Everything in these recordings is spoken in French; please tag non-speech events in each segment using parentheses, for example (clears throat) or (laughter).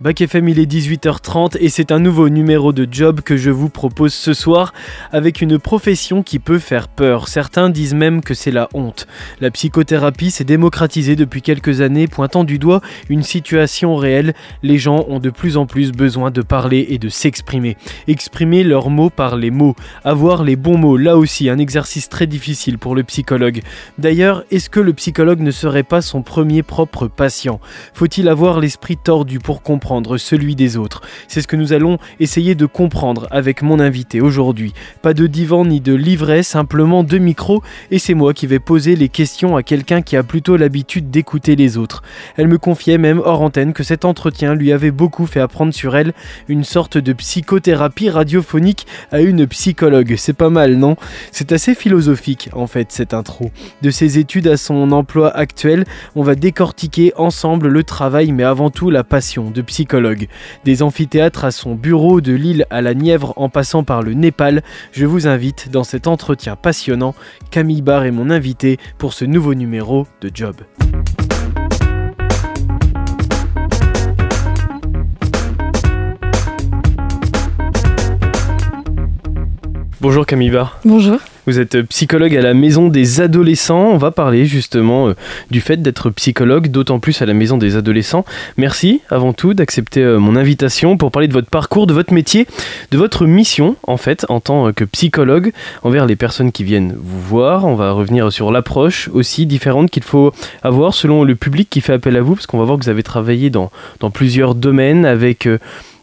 Bac FM, il est 18h30 et c'est un nouveau numéro de job que je vous propose ce soir avec une profession qui peut faire peur. Certains disent même que c'est la honte. La psychothérapie s'est démocratisée depuis quelques années, pointant du doigt une situation réelle. Les gens ont de plus en plus besoin de parler et de s'exprimer. Exprimer leurs mots par les mots. Avoir les bons mots, là aussi, un exercice très difficile pour le psychologue. D'ailleurs, est-ce que le psychologue ne serait pas son premier propre patient? Faut-il avoir l'esprit tordu pour comprendre celui des autres. C'est ce que nous allons essayer de comprendre avec mon invité aujourd'hui. Pas de divan ni de livret, simplement deux micros et c'est moi qui vais poser les questions à quelqu'un qui a plutôt l'habitude d'écouter les autres. Elle me confiait même hors antenne que cet entretien lui avait beaucoup fait apprendre sur elle une sorte de psychothérapie radiophonique à une psychologue. C'est pas mal, non? C'est assez philosophique en fait cette intro. De ses études à son emploi actuel, on va décortiquer ensemble le travail mais avant tout la passion de psychologue des amphithéâtres à son bureau, de l'île à la Nièvre en passant par le Népal, je vous invite dans cet entretien passionnant. Camille Barr est mon invité pour ce nouveau numéro de Job. Bonjour Camille Barr. Bonjour. Vous êtes psychologue à la Maison des Adolescents. On va parler justement euh, du fait d'être psychologue, d'autant plus à la Maison des Adolescents. Merci avant tout d'accepter euh, mon invitation pour parler de votre parcours, de votre métier, de votre mission en fait en tant que psychologue envers les personnes qui viennent vous voir. On va revenir sur l'approche aussi différente qu'il faut avoir selon le public qui fait appel à vous, parce qu'on va voir que vous avez travaillé dans, dans plusieurs domaines avec, euh,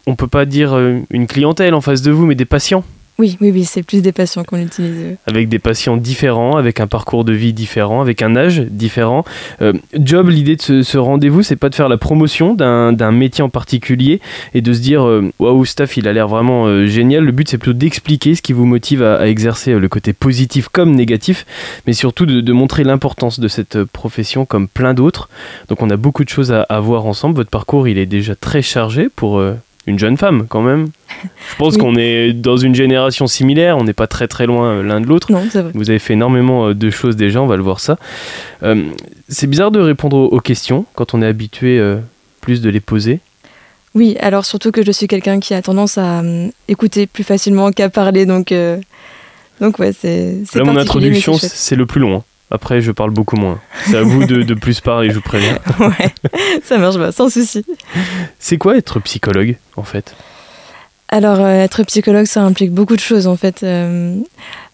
on peut pas dire une clientèle en face de vous, mais des patients. Oui, oui, oui, c'est plus des patients qu'on utilise. Avec des patients différents, avec un parcours de vie différent, avec un âge différent. Euh, job, l'idée de ce, rendez-vous, c'est pas de faire la promotion d'un métier en particulier et de se dire euh, waouh, staff, il a l'air vraiment euh, génial. Le but, c'est plutôt d'expliquer ce qui vous motive à, exercer le côté positif comme négatif, mais surtout de, montrer l'importance de cette profession comme plein d'autres. Donc, on a beaucoup de choses à, voir ensemble. Votre parcours, il est déjà très chargé pour une jeune femme quand même. Je pense qu'on est dans une génération similaire, on n'est pas très très loin euh, l'un de l'autre. Vous avez fait énormément euh, de choses déjà, on va le voir ça. Euh, c'est bizarre de répondre aux questions quand on est habitué plus de les poser. Oui, alors surtout que je suis quelqu'un qui a tendance à écouter plus facilement qu'à parler, donc donc ouais, c'est. Là, mon introduction, c'est le plus long. Hein. Après, je parle beaucoup moins. C'est à vous de, de, plus parler, je vous préviens. (laughs) ouais, ça marche pas, sans souci. C'est quoi être psychologue, en fait? Alors, euh, être psychologue, ça implique beaucoup de choses, en fait. Euh,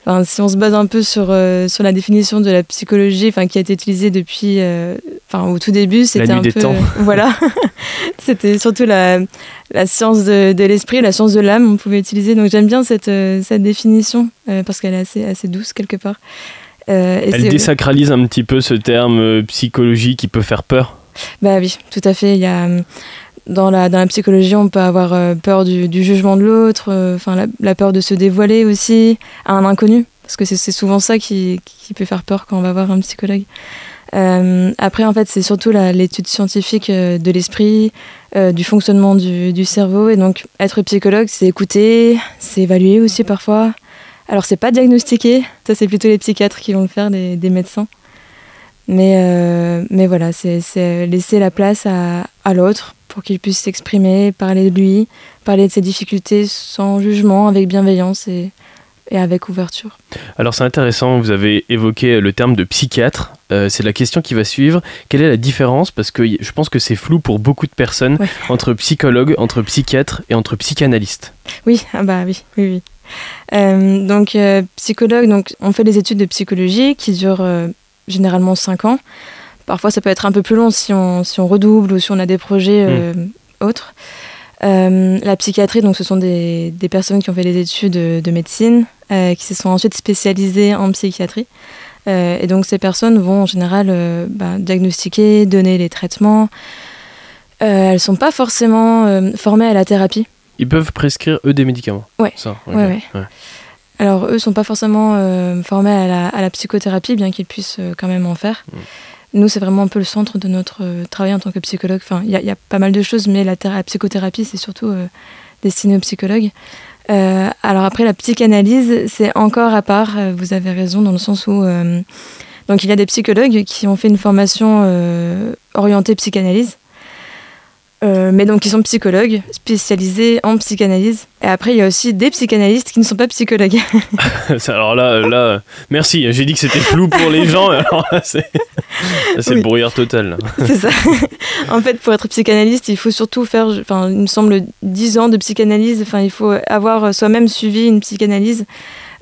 enfin, si on se base un peu sur, euh, sur la définition de la psychologie, enfin, qui a été utilisée depuis, enfin, au tout début, c'était un des peu, temps. (laughs) voilà, (laughs) c'était surtout la, la science de, de l'esprit, la science de l'âme, on pouvait utiliser. Donc, j'aime bien cette, cette définition parce qu'elle est assez, assez douce quelque part. Euh, Elle désacralise un petit peu ce terme euh, psychologie qui peut faire peur. Bah oui, tout à fait. Il y a, euh, dans, la, dans la psychologie, on peut avoir peur du, jugement de l'autre, enfin la, peur de se dévoiler aussi à un inconnu, parce que c'est souvent ça qui, qui, peut faire peur quand on va voir un psychologue. après, en fait, c'est surtout l'étude scientifique de l'esprit, du fonctionnement du, du, cerveau. Et donc, être psychologue, c'est écouter, c'est évaluer aussi parfois, alors, c'est pas diagnostiqué, ça, c'est plutôt les psychiatres qui vont le faire, des, médecins. Mais, euh, mais voilà, c'est laisser la place à, à l'autre pour qu'il puisse s'exprimer, parler de lui, parler de ses difficultés sans jugement, avec bienveillance et, et avec ouverture. Alors c'est intéressant, vous avez évoqué le terme de psychiatre. Euh, c'est la question qui va suivre. Quelle est la différence? Parce que je pense que c'est flou pour beaucoup de personnes entre psychologue, entre psychiatre et entre psychanalyste. Oui, ah bah oui, oui, oui. Euh, donc, euh, psychologue, donc, on fait des études de psychologie qui durent euh, généralement 5 ans. Parfois, ça peut être un peu plus long si on, si on redouble ou si on a des projets hmm. autres. la psychiatrie, donc, ce sont des, des, personnes qui ont fait des études de, médecine, qui se sont ensuite spécialisées en psychiatrie. et donc, ces personnes vont en général ben, diagnostiquer, donner les traitements. elles ne sont pas forcément formées à la thérapie. Ils peuvent prescrire, eux, des médicaments Ouais. ouais, Alors, eux sont pas forcément euh, formés à la, à la, psychothérapie, bien qu'ils puissent euh, quand même en faire. Mm. Nous, c'est vraiment un peu le centre de notre euh, travail en tant que psychologue. Enfin, il y, y, a pas mal de choses, mais la, la psychothérapie, c'est surtout destiné aux psychologues. alors après, la psychanalyse, c'est encore à part, vous avez raison, dans le sens où... donc il y a des psychologues qui ont fait une formation orientée psychanalyse. Euh, mais donc ils sont psychologues spécialisés en psychanalyse. Et après, il y a aussi des psychanalystes qui ne sont pas psychologues. (laughs) alors là, là, merci. J'ai dit que c'était flou pour les gens. Alors c'est le brouillard total. C'est ça. en fait, pour être psychanalyste, il faut surtout faire, enfin, il me semble, 10 ans de psychanalyse. Enfin, il faut avoir soi-même suivi une psychanalyse.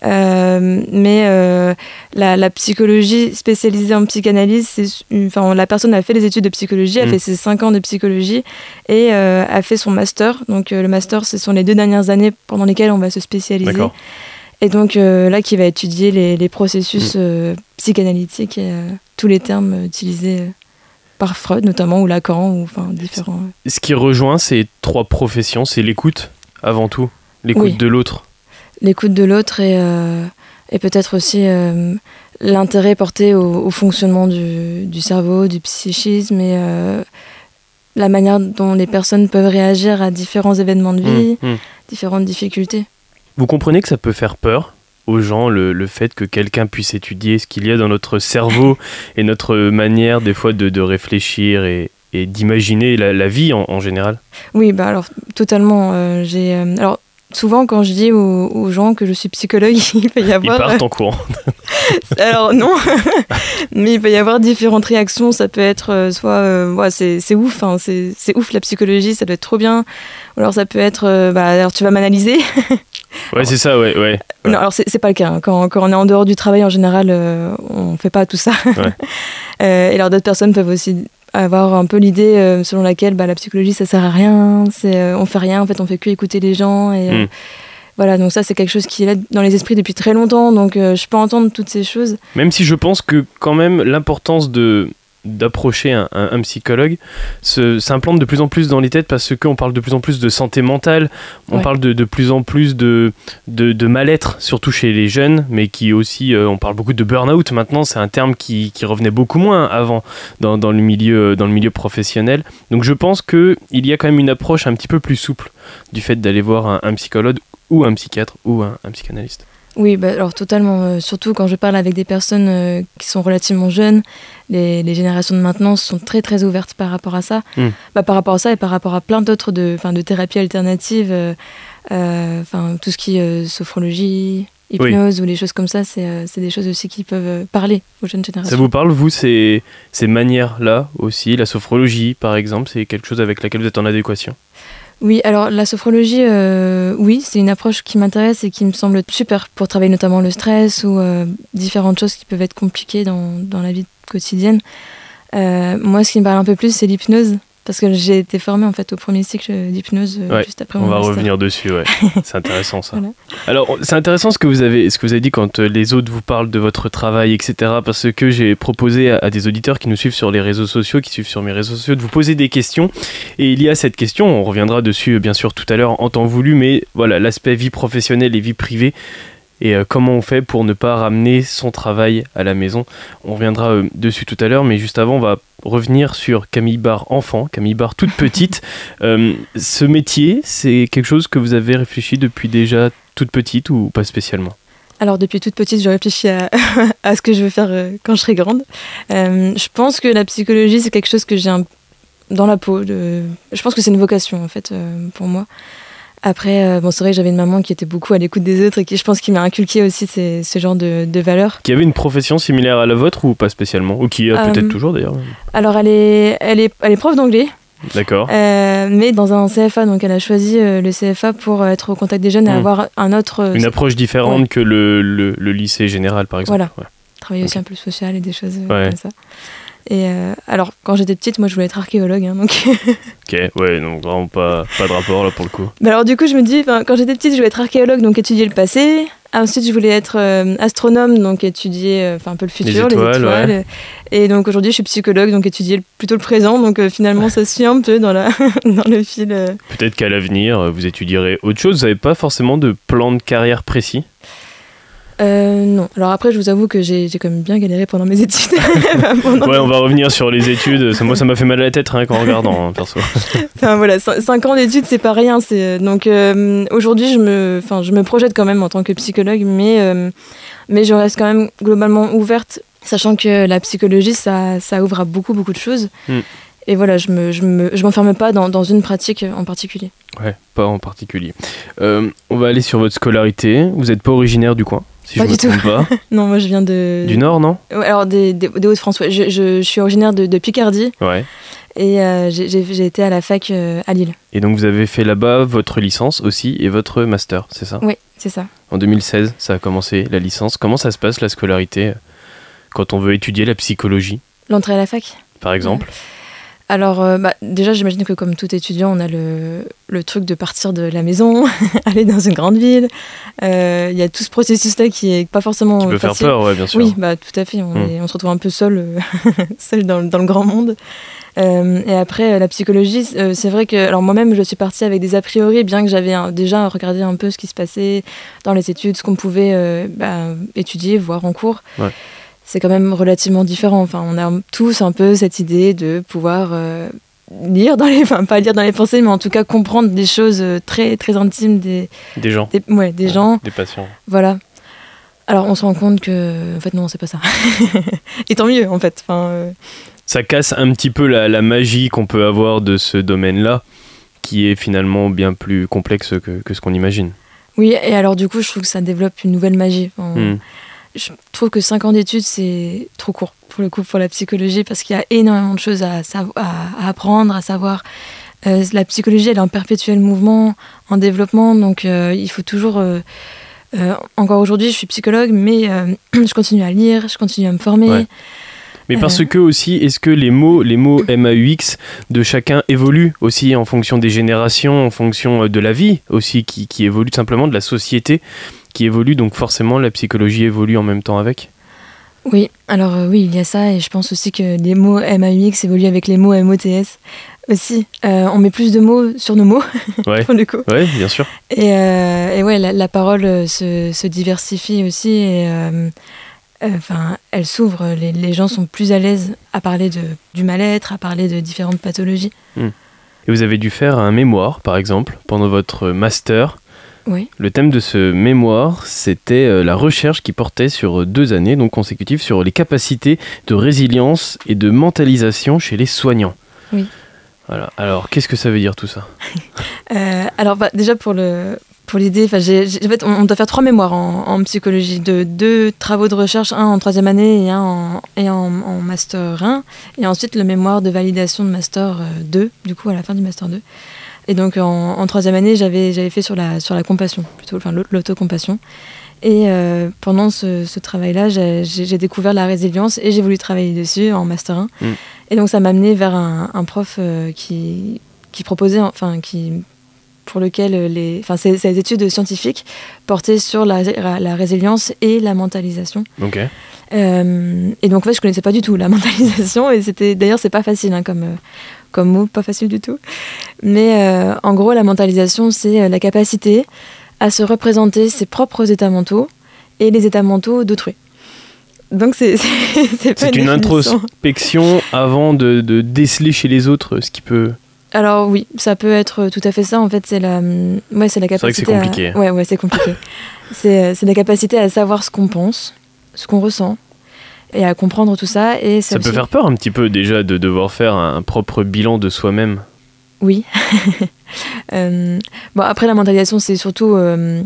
Euh, mais euh, la, psychologie spécialisée en psychanalyse, c'est, enfin, la personne a fait les études de psychologie, a mm. fait ses 5 ans de psychologie et euh, a fait son master. Donc le master, ce sont les deux dernières années pendant lesquelles on va se spécialiser. Et donc là, qui va étudier les, processus mm. psychanalytiques et tous les termes utilisés par Freud notamment ou Lacan ou enfin différents. Ce qui rejoint ces trois professions, c'est l'écoute avant tout, l'écoute de l'autre l'écoute de l'autre et, euh, et peut-être aussi euh, l'intérêt porté au, fonctionnement du, du, cerveau, du psychisme et euh, la manière dont les personnes peuvent réagir à différents événements de vie, mmh, mmh. différentes difficultés. Vous comprenez que ça peut faire peur aux gens le, le fait que quelqu'un puisse étudier ce qu'il y a dans notre cerveau (laughs) et notre manière des fois de, de réfléchir et, et d'imaginer la, la, vie en, en, général? Oui, bah alors totalement. j'ai alors souvent quand je dis aux, gens que je suis psychologue, (laughs) il peut y avoir... Ils partent en courant. (laughs) Alors non, (laughs) mais il peut y avoir différentes réactions. Ça peut être euh, soit euh, ouais, c'est ouf, hein, c'est ouf la psychologie, ça doit être trop bien. Ou alors ça peut être euh, bah, alors tu vas m'analyser. ouais, c'est ça, ouais. ouais. Non, alors c'est pas le cas. Hein. Quand, quand, on est en dehors du travail, en général, on fait pas tout ça. et alors d'autres personnes peuvent aussi avoir un peu l'idée euh, selon laquelle bah, la psychologie ça sert à rien, c'est euh, on fait rien en fait, on fait que écouter les gens et euh, hmm. voilà donc ça c'est quelque chose qui est là dans les esprits depuis très longtemps donc je peux entendre toutes ces choses. Même si je pense que quand même l'importance de d'approcher un, un, psychologue s'implante de plus en plus dans les têtes parce qu'on parle de plus en plus de santé mentale, on parle de, de, plus en plus de, de, de mal-être, surtout chez les jeunes, mais qui aussi, euh, on parle beaucoup de burn-out maintenant, c'est un terme qui, qui, revenait beaucoup moins avant dans, dans, le milieu, dans le milieu professionnel. Donc je pense qu'il y a quand même une approche un petit peu plus souple du fait d'aller voir un, un, psychologue ou un psychiatre ou un, un psychanalyste. Oui, bah, alors totalement. Euh, surtout quand je parle avec des personnes euh, qui sont relativement jeunes, les, les, générations de maintenant sont très très ouvertes par rapport à ça. Hmm. Bah, par rapport à ça et par rapport à plein d'autres de, de thérapies alternatives, euh, enfin tout ce qui est sophrologie, hypnose ou les choses comme ça, c'est des choses aussi qui peuvent parler aux jeunes générations. Ça vous parle, vous, ces, ces manières-là aussi? La sophrologie, par exemple, c'est quelque chose avec laquelle vous êtes en adéquation? Oui, alors la sophrologie, euh, oui, c'est une approche qui m'intéresse et qui me semble super pour travailler notamment le stress ou euh, différentes choses qui peuvent être compliquées dans, dans la vie quotidienne. Euh, moi, ce qui me parle un peu plus, c'est l'hypnose. Parce que j'ai été formée en fait au premier cycle d'hypnose euh, juste après on mon On va revenir dessus, ouais. (laughs) c'est intéressant ça. Alors c'est intéressant ce que vous avez, ce que vous avez dit quand euh, les autres vous parlent de votre travail, etc. Parce que j'ai proposé à, des auditeurs qui nous suivent sur les réseaux sociaux, qui suivent sur mes réseaux sociaux, de vous poser des questions. Et il y a cette question, on reviendra dessus bien sûr tout à l'heure en temps voulu, mais voilà l'aspect vie professionnelle et vie privée et euh, comment on fait pour ne pas ramener son travail à la maison? On reviendra euh, dessus tout à l'heure, mais juste avant, on va revenir sur Camille Barre enfant, Camille Barre toute petite. (laughs) Euh, ce métier, c'est quelque chose que vous avez réfléchi depuis déjà toute petite ou pas spécialement? Alors depuis toute petite, je réfléchis à, (laughs) à, ce que je veux faire quand je serai grande. je pense que la psychologie, c'est quelque chose que j'ai dans la peau. De... Je pense que c'est une vocation en fait pour moi. Après, euh, bon, c'est vrai que j'avais une maman qui était beaucoup à l'écoute des autres et qui, je pense, qui m'a inculqué aussi ces, ce genre de, de, valeurs. Qui avait une profession similaire à la vôtre ou pas spécialement Ou qui a peut-être euh, toujours d'ailleurs Alors, elle est, elle est, elle est prof d'anglais. D'accord. Euh, mais dans un CFA, donc elle a choisi le CFA pour être au contact des jeunes et hmm. avoir un autre. Une approche différente que le, le, le, lycée général, par exemple. Voilà. Travailler aussi un peu social et des choses comme ça. Et euh, alors, quand j'étais petite, moi, je voulais être archéologue. Hein, donc... (laughs) ok, ouais, donc vraiment pas, pas de rapport là pour le coup. Bah alors, du coup, je me dis, quand j'étais petite, je voulais être archéologue, donc étudier le passé. Ensuite, je voulais être euh, astronome, donc étudier euh, enfin un peu le futur, les étoiles. Et donc aujourd'hui, je suis psychologue, donc étudier plutôt le présent. Donc finalement, ça suit un peu dans, la (laughs) dans le fil. Peut-être qu'à l'avenir, vous étudierez autre chose. Vous n'avez pas forcément de plan de carrière précis? Euh, non. Alors après, je vous avoue que j'ai quand même bien galéré pendant mes études. (laughs) ouais, on va revenir sur les études. Moi, ça m'a fait mal à la tête rien qu'en regardant, hein, perso. (laughs) enfin voilà, 5 ans d'études, c'est pas rien. Donc euh, aujourd'hui, je me, enfin, je me projette quand même en tant que psychologue, mais, euh, mais je reste quand même globalement ouverte, sachant que la psychologie, ça, ça ouvre à beaucoup, beaucoup de choses. Hmm. et voilà, je me, je me, je m'enferme pas dans, dans, une pratique en particulier. Ouais, pas en particulier. Euh, on va aller sur votre scolarité. Vous n'êtes pas originaire du coin si pas je du tout. Pas. (laughs) non, moi je viens de. Du Nord, non? Alors des, des, des Hauts-de-France. Je, je, je, suis originaire de, de Picardie. Ouais. Et euh, j'ai été à la fac euh, à Lille. Et donc vous avez fait là-bas votre licence aussi et votre master, c'est ça? Oui, c'est ça. En 2016, ça a commencé la licence. Comment ça se passe la scolarité? Quand on veut étudier la psychologie? L'entrée à la fac? Par exemple alors, euh, bah, déjà, j'imagine que comme tout étudiant, on a le, le, truc de partir de la maison, (laughs) aller dans une grande ville. Il euh, y a tout ce processus-là qui est pas forcément qui peut facile. faire peur, ouais, bien sûr. Oui, bah, tout à fait. On, Mm. est- on se retrouve un peu seul, euh, (laughs) seul dans, dans le grand monde. Et après, la psychologie, c'est vrai que alors moi-même, je suis partie avec des a priori, bien que j'avais déjà regardé un peu ce qui se passait dans les études, ce qu'on pouvait bah, étudier, voir en cours. Ouais. C'est quand même relativement différent. Enfin, on a tous un peu cette idée de pouvoir euh, lire dans les, (laughs) enfin pas lire dans les pensées, mais en tout cas comprendre des choses euh, très très intimes des, Des gens. des, ouais, des Ouais, gens. Des patients. Voilà. Alors on se rend compte que, en fait, non, c'est pas ça. (laughs) Et tant mieux, en fait. Enfin, euh, Ça casse un petit peu la, la magie qu'on peut avoir de ce domaine-là, qui est finalement bien plus complexe que, que ce qu'on imagine. oui, et alors du coup, je trouve que ça développe une nouvelle magie. Enfin, Hmm. Je trouve que 5 ans d'études, c'est trop court pour le coup pour la psychologie parce qu'il y a énormément de choses à, à, à apprendre, à savoir. Euh, la psychologie, elle est en perpétuel mouvement, en développement, donc euh, il faut toujours. euh, encore aujourd'hui, je suis psychologue, mais (clears throat) je continue à lire, je continue à me former. Ouais. Mais parce que aussi, est-ce que les mots, les mots (clears throat) MAUX de chacun évoluent aussi en fonction des générations, en fonction de la vie aussi, qui, qui évolue tout simplement de la société? Qui évolue, donc forcément la psychologie évolue en même temps avec Oui, alors euh, oui, il y a ça, et je pense aussi que les mots MAUX évoluent avec les mots MOTS aussi. Euh, on met plus de mots sur nos mots, (laughs) Ouais, pour le coup. ouais, bien sûr. Et, euh, et ouais, la, la parole euh, se, se diversifie aussi, et enfin, elle s'ouvre. Les, les gens sont plus à l'aise à parler de, du mal-être, à parler de différentes pathologies. Et vous avez dû faire un mémoire, par exemple, pendant votre master. Oui. Le thème de ce mémoire, c'était euh, la recherche qui portait sur deux années, donc consécutives, sur les capacités de résilience et de mentalisation chez les soignants. Oui. Voilà. Alors, qu'est-ce que ça veut dire tout ça? (laughs) Euh, alors bah, déjà pour le pour l'idée, enfin, en fait, on, on doit faire trois mémoires en, en psychologie, de deux travaux de recherche, un en troisième année et un en, et en, en master 1, et ensuite le mémoire de validation de master euh, 2, du coup à la fin du master 2. Et donc en, en troisième année, j'avais j'avais fait sur la sur la compassion, plutôt, enfin l'au- l'autocompassion. Et euh, pendant ce, ce travail-là, j'ai découvert la résilience et j'ai voulu travailler dessus en master 1. Mm. Et donc ça m'a amené vers un, un prof euh, qui, qui proposait, enfin qui pour lequel euh, les, enfin ces, ces études scientifiques portaient sur la, la résilience et la mentalisation. Ok. Euh, et donc en fait, je connaissais pas du tout la (laughs) mentalisation et c'était d'ailleurs c'est pas facile hein, comme comme mot, pas facile du tout. Mais euh, en gros, la mentalisation, c'est euh, la capacité à se représenter ses propres états mentaux et les états mentaux d'autrui. Donc c'est (laughs) c'est c'est C'est une définition. introspection avant de, de déceler chez les autres ce qui peut. Alors oui, ça peut être tout à fait ça. En fait, c'est la, ouais, c'est la c'est capacité. à- compliqué. Ouais, ouais, c'est compliqué. (laughs) c'est, euh, c'est la capacité à savoir ce qu'on pense, ce qu'on ressent, et à comprendre tout ça. Et Ça peut faire peur un petit peu déjà de devoir faire un propre bilan de soi-même. Oui. (laughs) Euh, bon, après la mentalisation, c'est surtout, euh,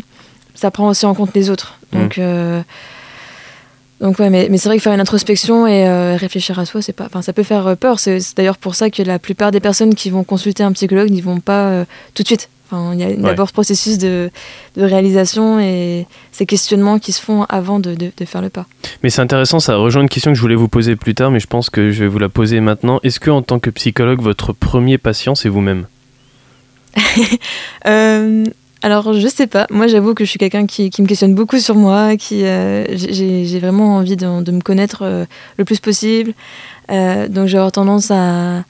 ça prend aussi en compte les autres. Mm. Donc. euh, donc ouais, mais, mais c'est vrai que faire une introspection et réfléchir à soi, c'est pas, enfin ça peut faire peur. C'est d'ailleurs pour ça que la plupart des personnes qui vont consulter un psychologue n'y vont pas tout de suite. Enfin, il y a d'abord ce processus de, de réalisation et ces questionnements qui se font avant de, de- de faire le pas. Mais c'est intéressant, ça rejoint une question que je voulais vous poser plus tard, mais je pense que je vais vous la poser maintenant. Est-ce que en tant que psychologue, votre premier patient, c'est vous-même? (laughs) Euh, alors, je sais pas. Moi, j'avoue que je suis quelqu'un qui, qui me questionne beaucoup sur moi, qui euh, j'ai vraiment envie de, me connaître euh, le plus possible. Donc, j'ai tendance à,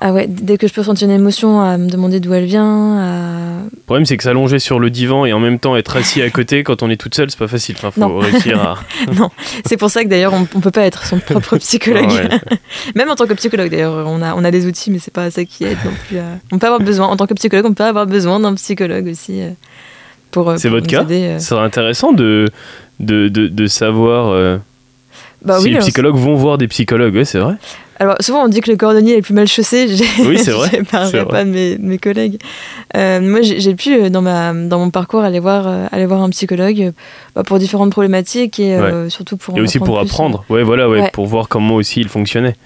à ouais, dès que je peux ressentir une émotion, à me demander d'où elle vient. à- Le problème, c'est que s'allonger sur le divan et en même temps être assis à côté quand on est toute seule, c'est pas facile. Enfin, faut Non. réussir à. (laughs) C'est pour ça que d'ailleurs, on, on peut pas être son propre (laughs) psychologue. Ah ouais. (laughs) Même en tant que psychologue, d'ailleurs, on a, on a des outils, mais c'est pas ça qui aide non plus. à- On peut avoir besoin, en tant que psychologue, on peut avoir besoin d'un psychologue aussi euh, pour. euh, C'est votre cas aider, euh. Ce serait intéressant de, de, de, de savoir euh, Bah si oui, les psychologues vont voir des psychologues. Ouais, c'est vrai. Alors souvent on dit que le cordonnier est le plus mal chaussé. (laughs) Oui, c'est (laughs) vrai. je parlerai pas de mes, mes collègues. Euh, moi, j'ai pu euh, dans ma dans mon parcours aller voir euh, aller voir un psychologue bah, pour différentes problématiques et surtout pour et aussi pour apprendre. Ouais, voilà, ouais, pour voir comment aussi il fonctionnait.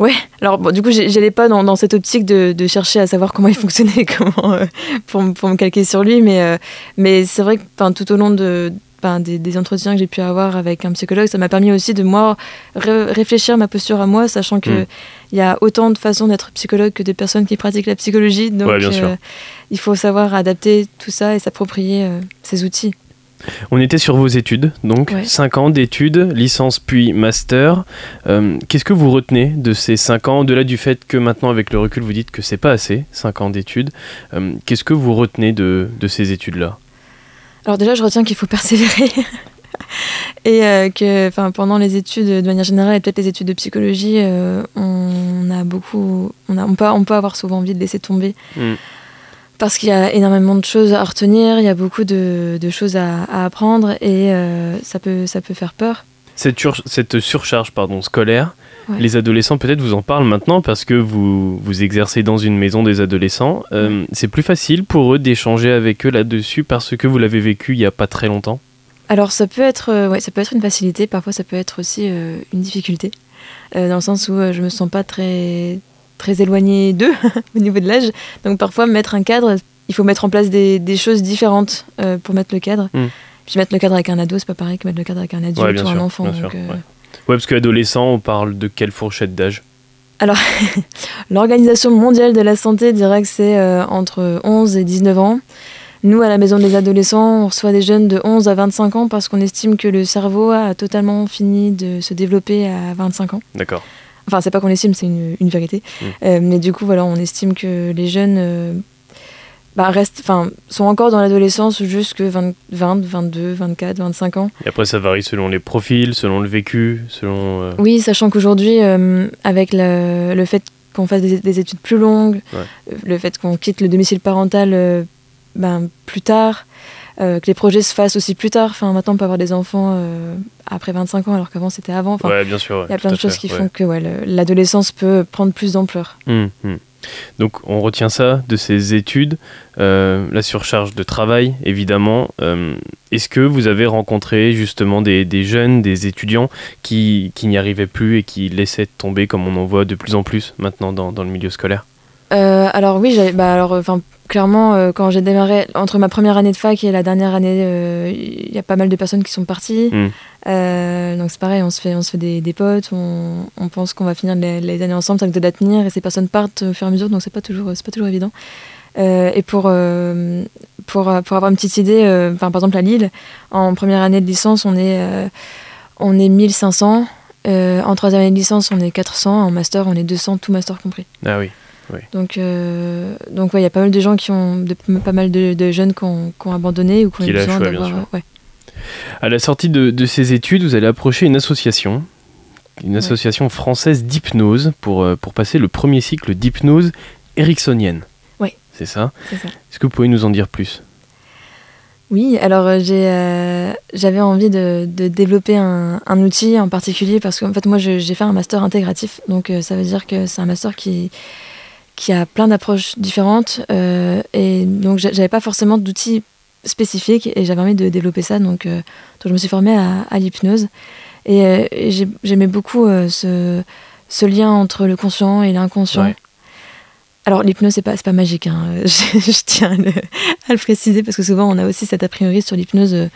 Ouais, alors bon, du coup, j'allais pas dans, dans, cette optique de, de, chercher à savoir comment il (laughs) fonctionnait, comment, pour, pour, me calquer sur lui, mais, mais c'est vrai que tout au long de, des, entretiens que j'ai pu avoir avec un psychologue, ça m'a permis aussi de moi réfléchir ma posture à moi, sachant qu'il mm. il y a autant de façons d'être psychologue que de personnes qui pratiquent la psychologie. Donc euh, il faut savoir adapter tout ça et s'approprier euh, ces outils. On était sur vos études, donc 5 ans d'études, licence puis master. Euh, qu'est-ce que vous retenez de ces 5 ans, au-delà du fait que maintenant avec le recul vous dites que c'est pas assez, 5 ans d'études Qu'est-ce que vous retenez de ces études-là? Alors déjà, je retiens qu'il faut (laughs) persévérer. et euh, que pendant les études de manière générale et peut-être les études de psychologie euh, on a beaucoup on, a, on, peut, on peut avoir souvent envie de laisser tomber mm. parce qu'il y a énormément de choses à retenir il y a beaucoup de, de choses à, apprendre et euh, ça, peut, ça peut faire peur cette, cette surcharge pardon, scolaire les adolescents peut-être vous en parlent maintenant parce que vous, vous exercez dans une maison des adolescents. Euh, c'est plus facile pour eux d'échanger avec eux là-dessus parce que vous l'avez vécu il n'y a pas très longtemps? Alors ça peut, être, euh, ouais, ça peut être une facilité, parfois ça peut être aussi euh, une difficulté, dans le sens où je me sens pas très, très éloignée d'eux (laughs) au niveau de l'âge. Donc parfois mettre un cadre, il faut mettre en place des, des choses différentes pour mettre le cadre. Hmm. Puis mettre le cadre avec un ado, c'est pas pareil que mettre le cadre avec un adulte ou un enfant. Donc, Ouais, parce qu'adolescent, on parle de quelle fourchette d'âge? Alors, (laughs) l'Organisation mondiale de la santé dirait que c'est euh, entre 11 et 19 ans. Nous, à la Maison des adolescents, on reçoit des jeunes de 11 à 25 ans parce qu'on estime que le cerveau a totalement fini de se développer à 25 ans. D'accord. Enfin, c'est pas qu'on estime, c'est une, vérité. Mmh. Euh, mais du coup, voilà, on estime que les jeunes euh, bah, sont encore dans l'adolescence jusque 20, 20, 22, 24, 25 ans. Et après, ça varie selon les profils, selon le vécu, selon... Euh, oui, sachant qu'aujourd'hui, euh, avec le, le fait qu'on fasse des, études plus longues, le fait qu'on quitte le domicile parental euh, ben, plus tard, que les projets se fassent aussi plus tard. Enfin, maintenant, on peut avoir des enfants après 25 ans, alors qu'avant, c'était avant. Enfin, bien sûr. Il y a plein de choses qui font que l'adolescence peut prendre plus d'ampleur. Hum, hum. Donc on retient ça de ces études, euh, la surcharge de travail évidemment. Euh, est-ce que vous avez rencontré justement des, jeunes, des étudiants qui, n'y arrivaient plus et qui laissaient tomber comme on en voit de plus en plus maintenant dans, le milieu scolaire? Euh, Alors oui, bah alors, enfin, clairement, quand j'ai démarré, entre ma première année de fac et la dernière année, il y a pas mal de personnes qui sont parties. Hmm. Euh, donc c'est pareil, on se fait, on se fait des, des potes, on, on pense qu'on va finir les, années ensemble, ça que de tenir, et ces personnes partent au fur et à mesure, donc c'est pas toujours, c'est pas toujours évident. Euh, et pour, euh, pour, pour avoir une petite idée, par exemple à Lille, en première année de licence, on est, on est 1500. en troisième année de licence, on est 400. En master, on est 200, tout master compris. Ah oui. Oui. Donc, donc il y a pas mal de gens qui ont, pas mal de, jeunes qui ont, qui ont, abandonné ou qui ont eu besoin d'avoir. Ouais. À la sortie de, ces études, vous allez approcher une association, une association française d'hypnose pour, euh, pour passer le premier cycle d'hypnose ericksonienne. Oui. C'est ça? Est-ce que vous pouvez nous en dire plus? Oui, alors euh, euh, j'avais envie de, développer un, outil en particulier parce qu'en fait moi j'ai fait un master intégratif, donc ça veut dire que c'est un master qui, qui a plein d'approches différentes et donc j'avais pas forcément d'outils spécifique et j'avais envie de développer ça. Donc, euh, donc je me suis formée à, l'hypnose. Et, euh, j'aimais beaucoup euh, ce, ce, lien entre le conscient et l'inconscient. Alors l'hypnose, c'est pas, pas magique, hein. (laughs) je, tiens à le, préciser parce que souvent on a aussi cet a priori sur l'hypnose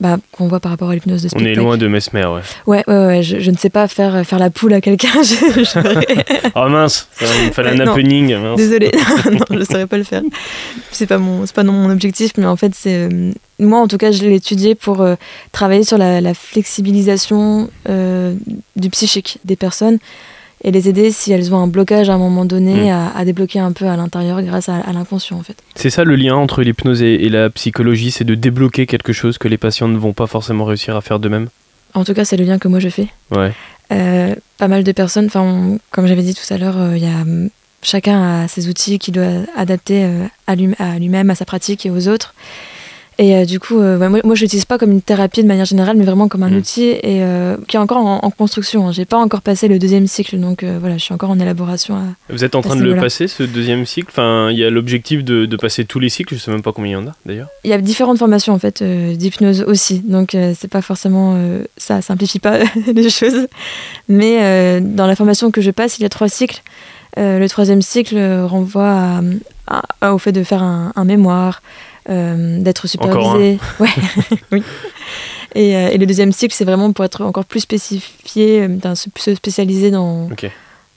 bah, qu'on voit par rapport à l'hypnose de spectacle. On est loin de Mesmer, ouais. Ouais, ouais, ouais je, ne sais pas faire, faire la poule à quelqu'un. (laughs) (laughs) oh mince, il fallait un (laughs) happening. Mince. Désolée, non, je ne saurais pas le faire. C'est pas, mon, pas non mon objectif, mais en fait, c'est. Euh, moi, en tout cas, je l'ai étudié pour euh, travailler sur la, flexibilisation euh, du psychique des personnes et les aider si elles ont un blocage à un moment donné mm. à, débloquer un peu à l'intérieur grâce à, l'inconscient en fait. C'est ça le lien entre l'hypnose et, la psychologie, c'est de débloquer quelque chose que les patients ne vont pas forcément réussir à faire d'eux-mêmes? En tout cas, c'est le lien que moi je fais. Ouais. Euh, pas mal de personnes, enfin, comme j'avais dit tout à l'heure, euh, il y a hum, chacun a ses outils qu'il doit adapter euh, à lui-même, à sa pratique et aux autres. Et euh, du coup, euh, moi, moi je l'utilise pas comme une thérapie de manière générale, mais vraiment comme un Mm. outil et euh, qui est encore en, en construction. hein. J'ai pas encore passé le deuxième cycle, donc voilà, je suis encore en élaboration. à- Vous êtes en train de le passer, ce deuxième cycle? Enfin, il y a l'objectif de, de passer tous les cycles, je sais même pas combien il y en a d'ailleurs. Il y a différentes formations en fait d'hypnose aussi, donc c'est pas forcément ça simplifie pas (laughs) les choses. Mais dans la formation que je passe, il y a trois cycles. Le troisième cycle renvoie à- à- à- au fait de faire un, un mémoire, d'être Encore supervisé. (laughs) Ouais, (laughs) oui. Et, euh, et le deuxième cycle, c'est vraiment pour être encore plus spécifié, euh, se se spécialiser dans,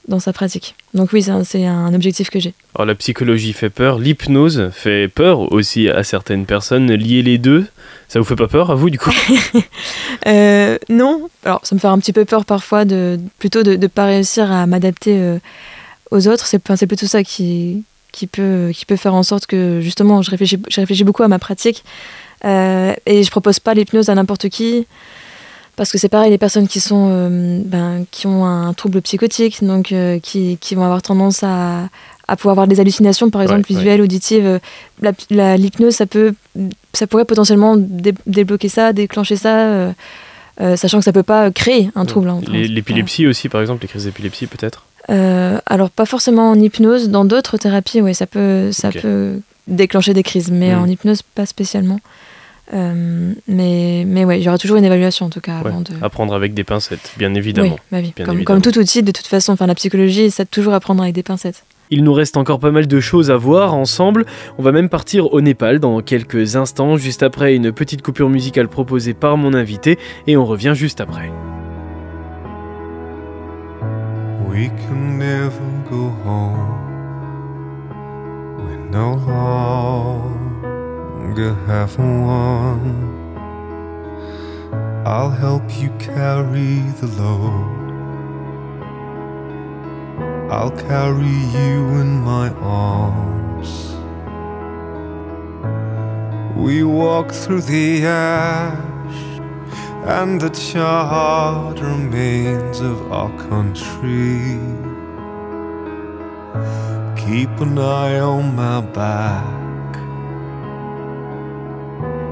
dans sa pratique. Donc oui, c'est un, objectif que j'ai. Alors la psychologie fait peur, l'hypnose fait peur aussi à certaines personnes. Lier les deux, ça vous fait pas peur à vous du coup? (laughs) Euh, non, alors ça me fait un petit peu peur parfois de plutôt de ne pas réussir à m'adapter euh, aux autres. C'est plutôt ça qui, qui, peut, qui peut faire en sorte que justement je réfléchis, je réfléchis beaucoup à ma pratique euh, et je propose pas l'hypnose à n'importe qui. Parce que c'est pareil, les personnes qui sont euh, ben, qui ont un trouble psychotique, donc euh, qui, qui vont avoir tendance à, à pouvoir avoir des hallucinations, par exemple Ouais, visuelles, auditives. la- la- L'hypnose, ça peut, ça pourrait potentiellement dé- débloquer ça, déclencher ça, sachant que ça peut pas créer un trouble. hein, enfin, L'épilepsie aussi par exemple, les crises d'épilepsie peut-être euh, alors pas forcément en hypnose, dans d'autres thérapies, oui, ça peut, ça peut déclencher des crises, mais Mm. en hypnose pas spécialement. Euh, mais mais ouais, il y aura toujours une évaluation en tout cas Ouais, avant de. Apprendre avec des pincettes, bien évidemment. Oui, bah oui. bien Comme, évidemment. comme tout outil, de toute façon, enfin la psychologie, ça toujours à prendre avec des pincettes. Il nous reste encore pas mal de choses à voir ensemble. On va même partir au Népal dans quelques instants, juste après une petite coupure musicale proposée par mon invité, et on revient juste après. We can never go home. We're no longer have one. I'll help you carry the load. I'll carry you in my arms. We walk through the ash and the charred remains of our country. Keep an eye on my back.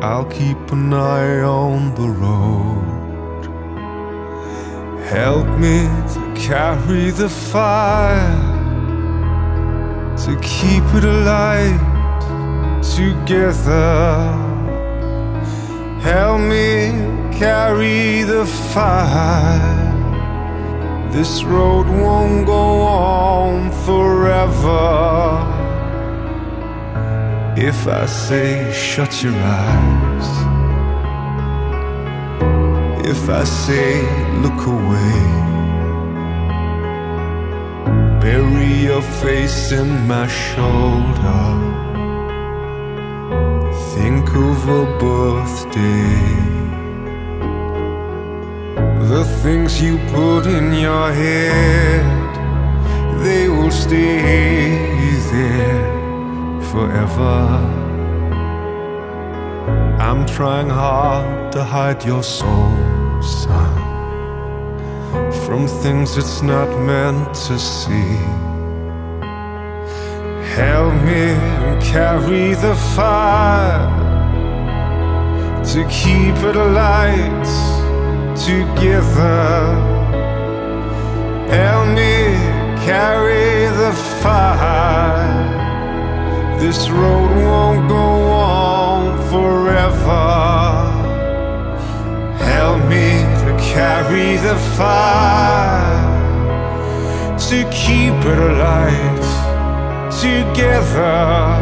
I'll keep an eye on the road. Help me to carry the fire, to keep it alight together. Help me carry the fire. This road won't go on forever. If I say shut your eyes, if I say look away, bury your face in my shoulder. Think of a birthday. The things you put in your head, they will stay there forever. I'm trying hard to hide your soul, son, from things it's not meant to see. Help me carry the fire to keep it alight together. Help me carry the fire. This road won't go on forever. Help me to carry the fire, to keep it alight together.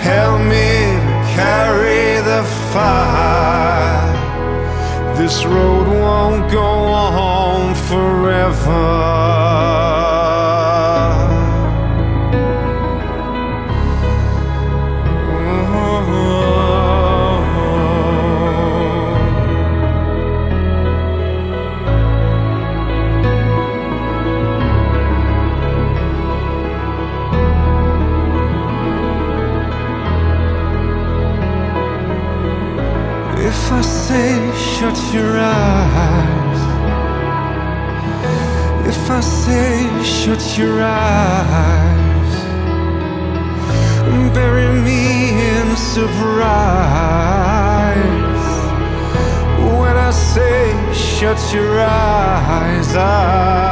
Help me to carry the fire. This road won't go on forever. If I say shut your eyes, if I say shut your eyes, bury me in surprise when I say shut your eyes, eyes.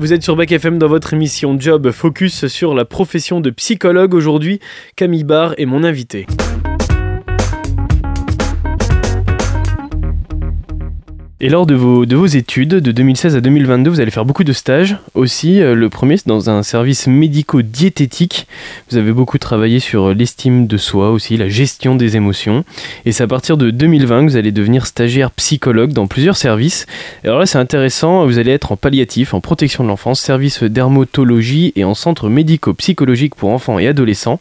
Vous êtes sur Bac FM dans votre émission Job Focus sur la profession de psychologue. Aujourd'hui, Camille Barr est mon invité. Et lors de vos, de vos études, de 2016 à 2022, vous allez faire beaucoup de stages aussi. Euh, Le premier, c'est dans un service médico-diététique. Vous avez beaucoup travaillé sur l'estime de soi aussi, la gestion des émotions. Et c'est à partir de 2020 que vous allez devenir stagiaire psychologue dans plusieurs services. Alors là, c'est intéressant, vous allez être en palliatif, en protection de l'enfance, service dermatologie et en centre médico-psychologique pour enfants et adolescents.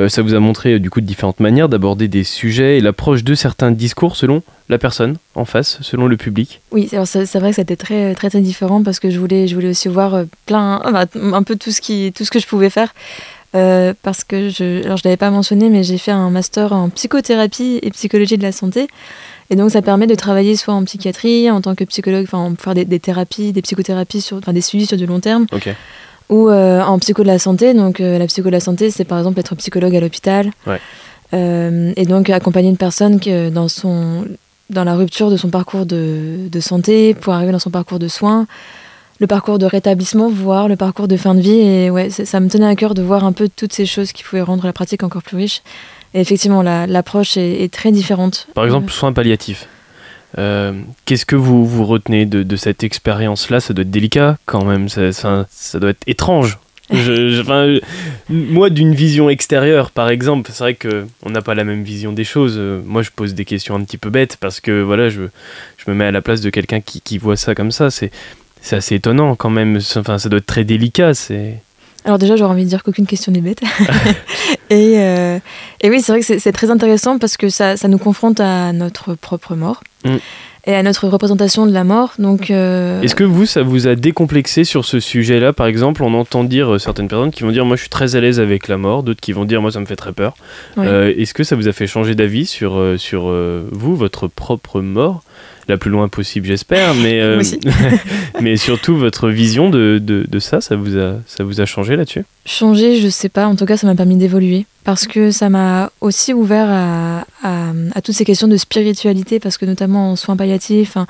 Euh, ça vous a montré euh, du coup différentes manières d'aborder des sujets et l'approche de certains discours selon la personne en face, selon le public. Oui, alors c'est vrai que c'était très, très très différent parce que je voulais, je voulais aussi voir euh, plein, un peu tout ce, qui, tout ce que je pouvais faire. Euh, parce que je, alors je l'avais pas mentionné, mais j'ai fait un master en psychothérapie et psychologie de la santé. Et donc ça permet de travailler soit en psychiatrie, en tant que psychologue, enfin faire des, des thérapies, des psychothérapies, sur, enfin des suivis sur du long terme, Ok. ou euh, en psycho de la santé. Donc euh, la psycho de la santé, c'est par exemple être psychologue à l'hôpital. Ouais. Euh, et donc accompagner une personne que dans, son, dans la rupture de son parcours de, de santé pour arriver dans son parcours de soins, le parcours de rétablissement, voire le parcours de fin de vie. Et ouais, ça me tenait à cœur de voir un peu toutes ces choses qui pouvaient rendre la pratique encore plus riche. Et effectivement, la- l'approche est, est très différente. Par exemple, soins palliatifs. Euh, Qu'est-ce que vous, vous retenez de, de cette expérience-là? Ça doit être délicat quand même, ça, ça- ça doit être étrange. Je- je- enfin, moi, d'une vision extérieure, par exemple, c'est vrai que on n'a pas la même vision des choses. Moi, je pose des questions un petit peu bêtes parce que voilà, je, je me mets à la place de quelqu'un qui, qui voit ça comme ça. C'est assez étonnant quand même. Enfin, ça doit être très délicat. C'est Alors déjà, j'aurais envie de dire qu'aucune question n'est bête. (laughs) et, euh, et oui, c'est vrai que c'est- c'est très intéressant parce que ça, ça nous confronte à notre propre mort Mm. Et à notre représentation de la mort. Donc, euh, Est-ce que vous, ça vous a décomplexé sur ce sujet-là Par exemple, on entend dire euh, certaines personnes qui vont dire Moi, je suis très à l'aise avec la mort, d'autres qui vont dire Moi, ça me fait très peur. Euh, Est-ce que ça vous a fait changer d'avis sur, sur vous, votre propre mort La plus loin possible, j'espère, mais, euh, (laughs) mais surtout votre vision de, de, de ça, ça vous a, ça vous a changé là-dessus? Changer, je sais pas. En tout cas, ça m'a permis d'évoluer parce que ça m'a aussi ouvert à, à, à toutes ces questions de spiritualité parce que notamment en soins palliatifs, hein,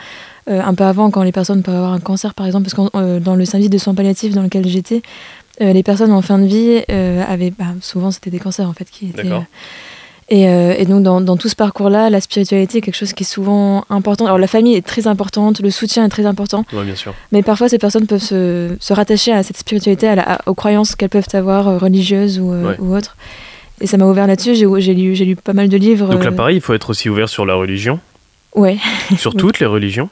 euh, un peu avant, quand les personnes peuvent avoir un cancer, par exemple, parce que euh, dans le service de soins palliatifs dans lequel j'étais, euh, les personnes en fin de vie euh, avaient, bah, souvent c'était des cancers en fait qui étaient. Euh, et, euh, et donc dans, dans tout ce parcours-là, la spiritualité est quelque chose qui est souvent important. Alors la famille est très importante, le soutien est très important, Oui, bien sûr. mais parfois ces personnes peuvent se, se rattacher à cette spiritualité, à la- à- aux croyances qu'elles peuvent avoir euh, religieuses ou, euh, Ouais. ou autres. Et ça m'a ouvert là-dessus. J'ai lu, lu pas mal de livres. Donc là, pareil, il faut être aussi ouvert sur la religion, ouais, sur (laughs) Oui. toutes les religions.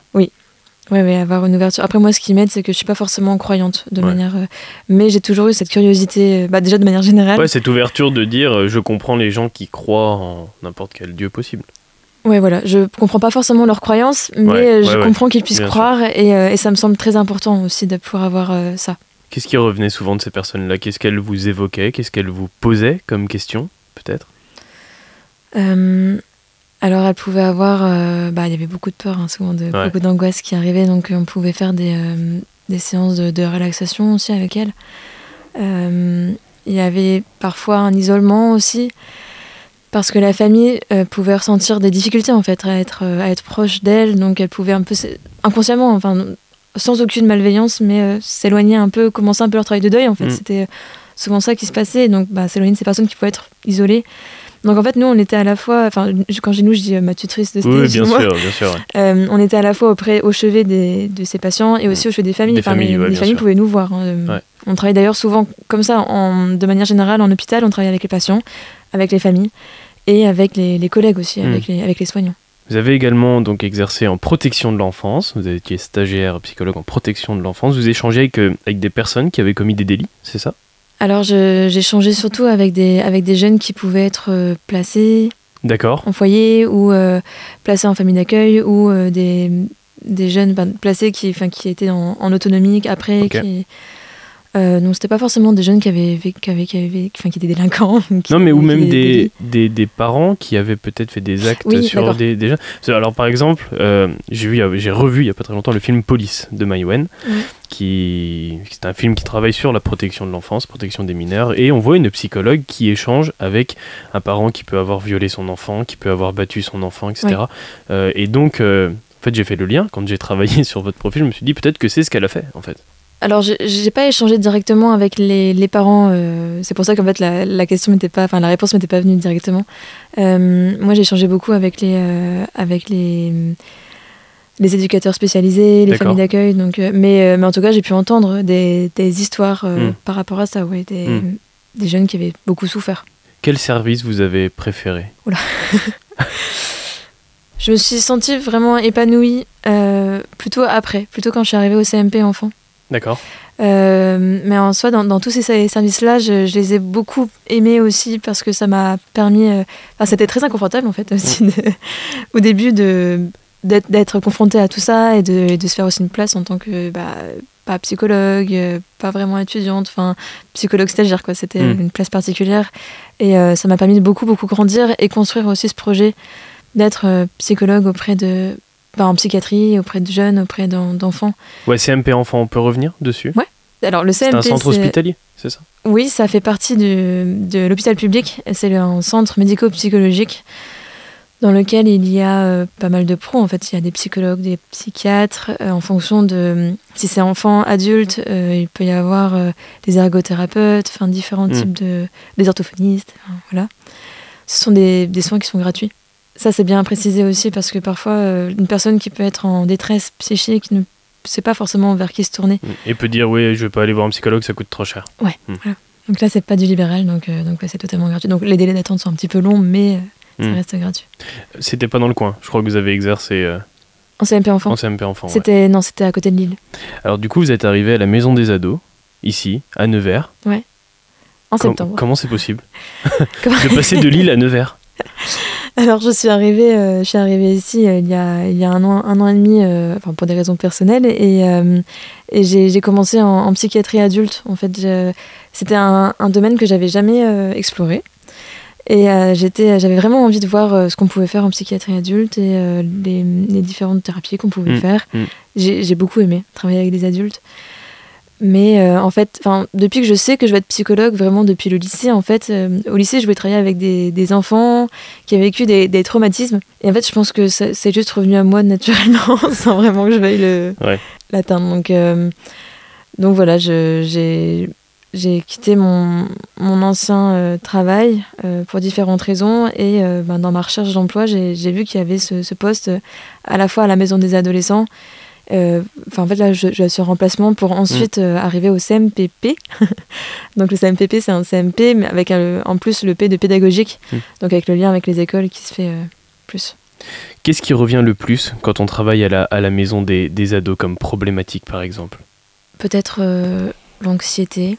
Ouais, ouais, avoir une ouverture. Après moi, ce qui m'aide, c'est que je suis pas forcément croyante de Ouais. manière, euh, mais j'ai toujours eu cette curiosité, euh, bah, déjà de manière générale. Ouais, cette ouverture de dire euh, Je comprends les gens qui croient en n'importe quel Dieu possible. Ouais, voilà. Je comprends pas forcément leurs croyances, mais Ouais, je ouais, comprends qu'ils puissent Bien croire et, euh, et ça me semble très important aussi de pouvoir avoir ça. Qu'est-ce qui revenait souvent de ces personnes-là? Qu'est-ce qu'elles vous évoquaient? Qu'est-ce qu'elles vous posaient comme question, peut-être? Alors, elle pouvait avoir. euh, bah, il y avait beaucoup de peur, hein, souvent, de, Ouais. beaucoup d'angoisse qui arrivait. Donc, on pouvait faire des, euh, des séances de, de relaxation aussi avec elle. Euh, il y avait parfois un isolement aussi. Parce que la famille pouvait ressentir des difficultés en fait à être, à être proche d'elle, donc elle pouvait un peu inconsciemment, enfin sans aucune malveillance, mais s'éloigner un peu, commencer un peu leur travail de deuil en fait. Mm. C'était souvent ça qui se passait, donc bah, s'éloigner de ces personnes qui pouvaient être isolées. Donc en fait, nous, on était à la fois, enfin, quand dis nous, je dis euh, ma tutrice de stage, Oui, bien moi. sûr, bien sûr. Euh, on était à la fois auprès, au chevet des, de ces patients et aussi au chevet des familles. Des Enfin, familles, les, ouais, les familles sûr. pouvaient nous voir. hein. Euh, Ouais. On travaille d'ailleurs souvent comme ça, en, de manière générale, en hôpital, on travaille avec les patients, avec les familles et avec les, les collègues aussi, Mm. avec, les, avec les soignants. Vous avez également donc exercé en protection de l'enfance. Vous avez été stagiaire, psychologue en protection de l'enfance. Vous échangez avec, euh, avec des personnes qui avaient commis des délits, c'est ça? Alors j'ai changé surtout avec des, avec des jeunes qui pouvaient être euh, placés en foyer ou euh, placés en famille d'accueil ou euh, des, des jeunes ben, placés qui, étaient en, en autonomie après. Qui, euh, donc c'était pas forcément des jeunes qui avaient, qui avaient, qui avaient- enfin, qui étaient délinquants. (laughs) qui Non, mais ou même des des, des, parents qui avaient peut-être fait des actes Oui, sur des, des jeunes. Alors, par exemple, euh, j'ai revu il y a pas très longtemps le film Police de Maïwen, Oui. qui c'est un film qui travaille sur la protection de l'enfance, protection des mineurs, et on voit une psychologue qui échange avec un parent qui peut avoir violé son enfant, qui peut avoir battu son enfant, etc. Euh, et donc, euh, en fait, j'ai fait le lien quand j'ai travaillé (laughs) sur votre profil. Je me suis dit peut-être que c'est ce qu'elle a fait, en fait. Alors, j'ai- pas échangé directement avec les, les parents. euh, c'est pour ça qu'en fait, la, la question m'était pas, enfin, la réponse m'était pas venue directement. Euh, moi, j'ai échangé beaucoup avec les, euh, avec les, les éducateurs spécialisés, les familles d'accueil. Donc, mais, mais en tout cas, j'ai pu entendre des, des histoires euh, Mm. par rapport à ça. Ouais, des, Mm. des jeunes qui avaient beaucoup souffert. Quel service vous avez préféré? (laughs) Je me suis sentie vraiment épanouie plutôt après, plutôt quand je suis arrivée au CMP enfant. D'accord. Euh, mais en soi, dans, dans tous ces services-là, je, je les ai beaucoup aimés aussi parce que ça m'a permis. euh, Enfin, c'était très inconfortable en fait aussi de- (laughs) au début de d'être confronté à tout ça et de, et de se faire aussi une place en tant que bah, pas psychologue, pas vraiment étudiante, enfin psychologue stagiaire quoi. C'était Mm. une place particulière et euh, ça m'a permis de beaucoup beaucoup grandir et construire aussi ce projet d'être psychologue auprès de bah, en psychiatrie, auprès de jeunes, auprès d'en- d'enfants. Ouais, CMP enfant, on peut revenir dessus Alors le C'est CMP, un centre c'est- hospitalier, c'est ça? Oui, ça fait partie du- de l'hôpital public. C'est un centre médico-psychologique dans lequel il y a euh, pas mal de pros. En fait, il y a des psychologues, des psychiatres. euh, en fonction de si c'est enfant, adulte, euh, il peut y avoir des ergothérapeutes, enfin différents Mm. types de des orthophonistes. enfin, voilà. Ce sont des, des soins qui sont gratuits. Ça, c'est bien à préciser aussi parce que parfois, euh, une personne qui peut être en détresse psychique ne sait pas forcément vers qui se tourner. Et peut dire, oui, je vais pas aller voir un psychologue, ça coûte trop cher. Donc là, c'est pas du libéral, donc, euh, donc ouais, c'est totalement gratuit. Donc les délais d'attente sont un petit peu longs, mais euh, ça Hmm. reste gratuit. C'était pas dans le coin. Je crois que vous avez exercé euh, En CMP enfant en CMP enfant. ouais. Non, c'était à côté de Lille. Alors du coup, vous êtes arrivé à la maison des ados, ici, à Nevers. En Com- septembre. comment c'est possible (laughs) de passer de Lille à Nevers? (laughs) (laughs) Alors je suis arrivée, euh, je suis arrivée ici euh, il y a il y a un an, un an et demi, euh, enfin pour des raisons personnelles, et, et j'ai commencé en, en psychiatrie adulte. En fait, c'était un, un domaine que j'avais jamais exploré. Et j'étais, j'avais vraiment envie de voir ce qu'on pouvait faire en psychiatrie adulte et les, les différentes thérapies qu'on pouvait Mm, faire. mm. J'ai j'ai beaucoup aimé travailler avec des adultes. Mais euh, en fait, depuis que je sais que je vais être psychologue, vraiment depuis le lycée, en fait, euh, au lycée, je voulais travailler avec des, des enfants qui ont vécu des, des traumatismes. Et en fait, je pense que c'est juste revenu à moi (laughs) naturellement, sans vraiment que je veuille le- Ouais. l'atteindre. Donc, euh, donc voilà, j'ai quitté mon, mon ancien travail pour différentes raisons. Et ben, dans ma recherche d'emploi, j'ai vu qu'il y avait ce, ce poste à la fois à la maison des adolescents. Euh, Enfin, en fait, là, je, je suis en remplacement pour ensuite euh, arriver au CMPP. (laughs) donc, le CMPP, c'est un CMP, mais avec un- en plus le P de pédagogique. Mm. Donc, avec le lien avec les écoles qui se fait euh, plus. Qu'est-ce qui revient le plus quand on travaille à la, à la maison des, des ados comme problématique, par exemple? Peut-être euh, l'anxiété.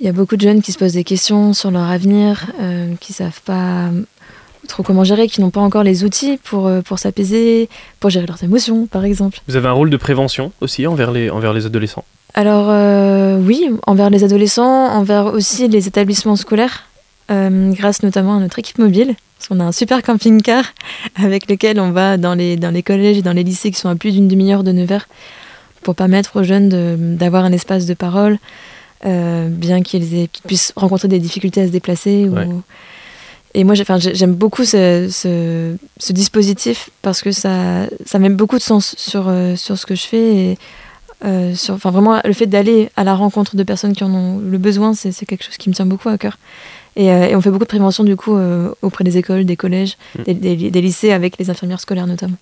Il y a beaucoup de jeunes qui se posent des questions sur leur avenir, euh, qui savent pas trop comment gérer, qui n'ont pas encore les outils pour, euh, pour s'apaiser, pour gérer leurs émotions, par exemple. Vous avez un rôle de prévention aussi envers les, envers les adolescents Alors euh, oui, envers les adolescents, envers aussi les établissements scolaires, euh, grâce notamment à notre équipe mobile. Parce qu'on a un super camping-car (laughs) avec lequel on va dans les, dans les collèges et dans les lycées qui sont à plus d'une demi-heure de Nevers pour permettre aux jeunes d'avoir un espace de parole, euh, bien qu'ils qu'ils puissent rencontrer des difficultés à se déplacer. ou-. Et moi, j'aime beaucoup ce, ce- ce dispositif parce que ça, ça met beaucoup de sens sur, euh, sur ce que je fais. Et, euh, sur, enfin, vraiment, le fait d'aller à la rencontre de personnes qui en ont le besoin, c'est quelque chose qui me tient beaucoup à cœur. Et, euh, et on fait beaucoup de prévention du coup euh, auprès des écoles, des collèges, Mm. des, des- des lycées avec les infirmières scolaires notamment.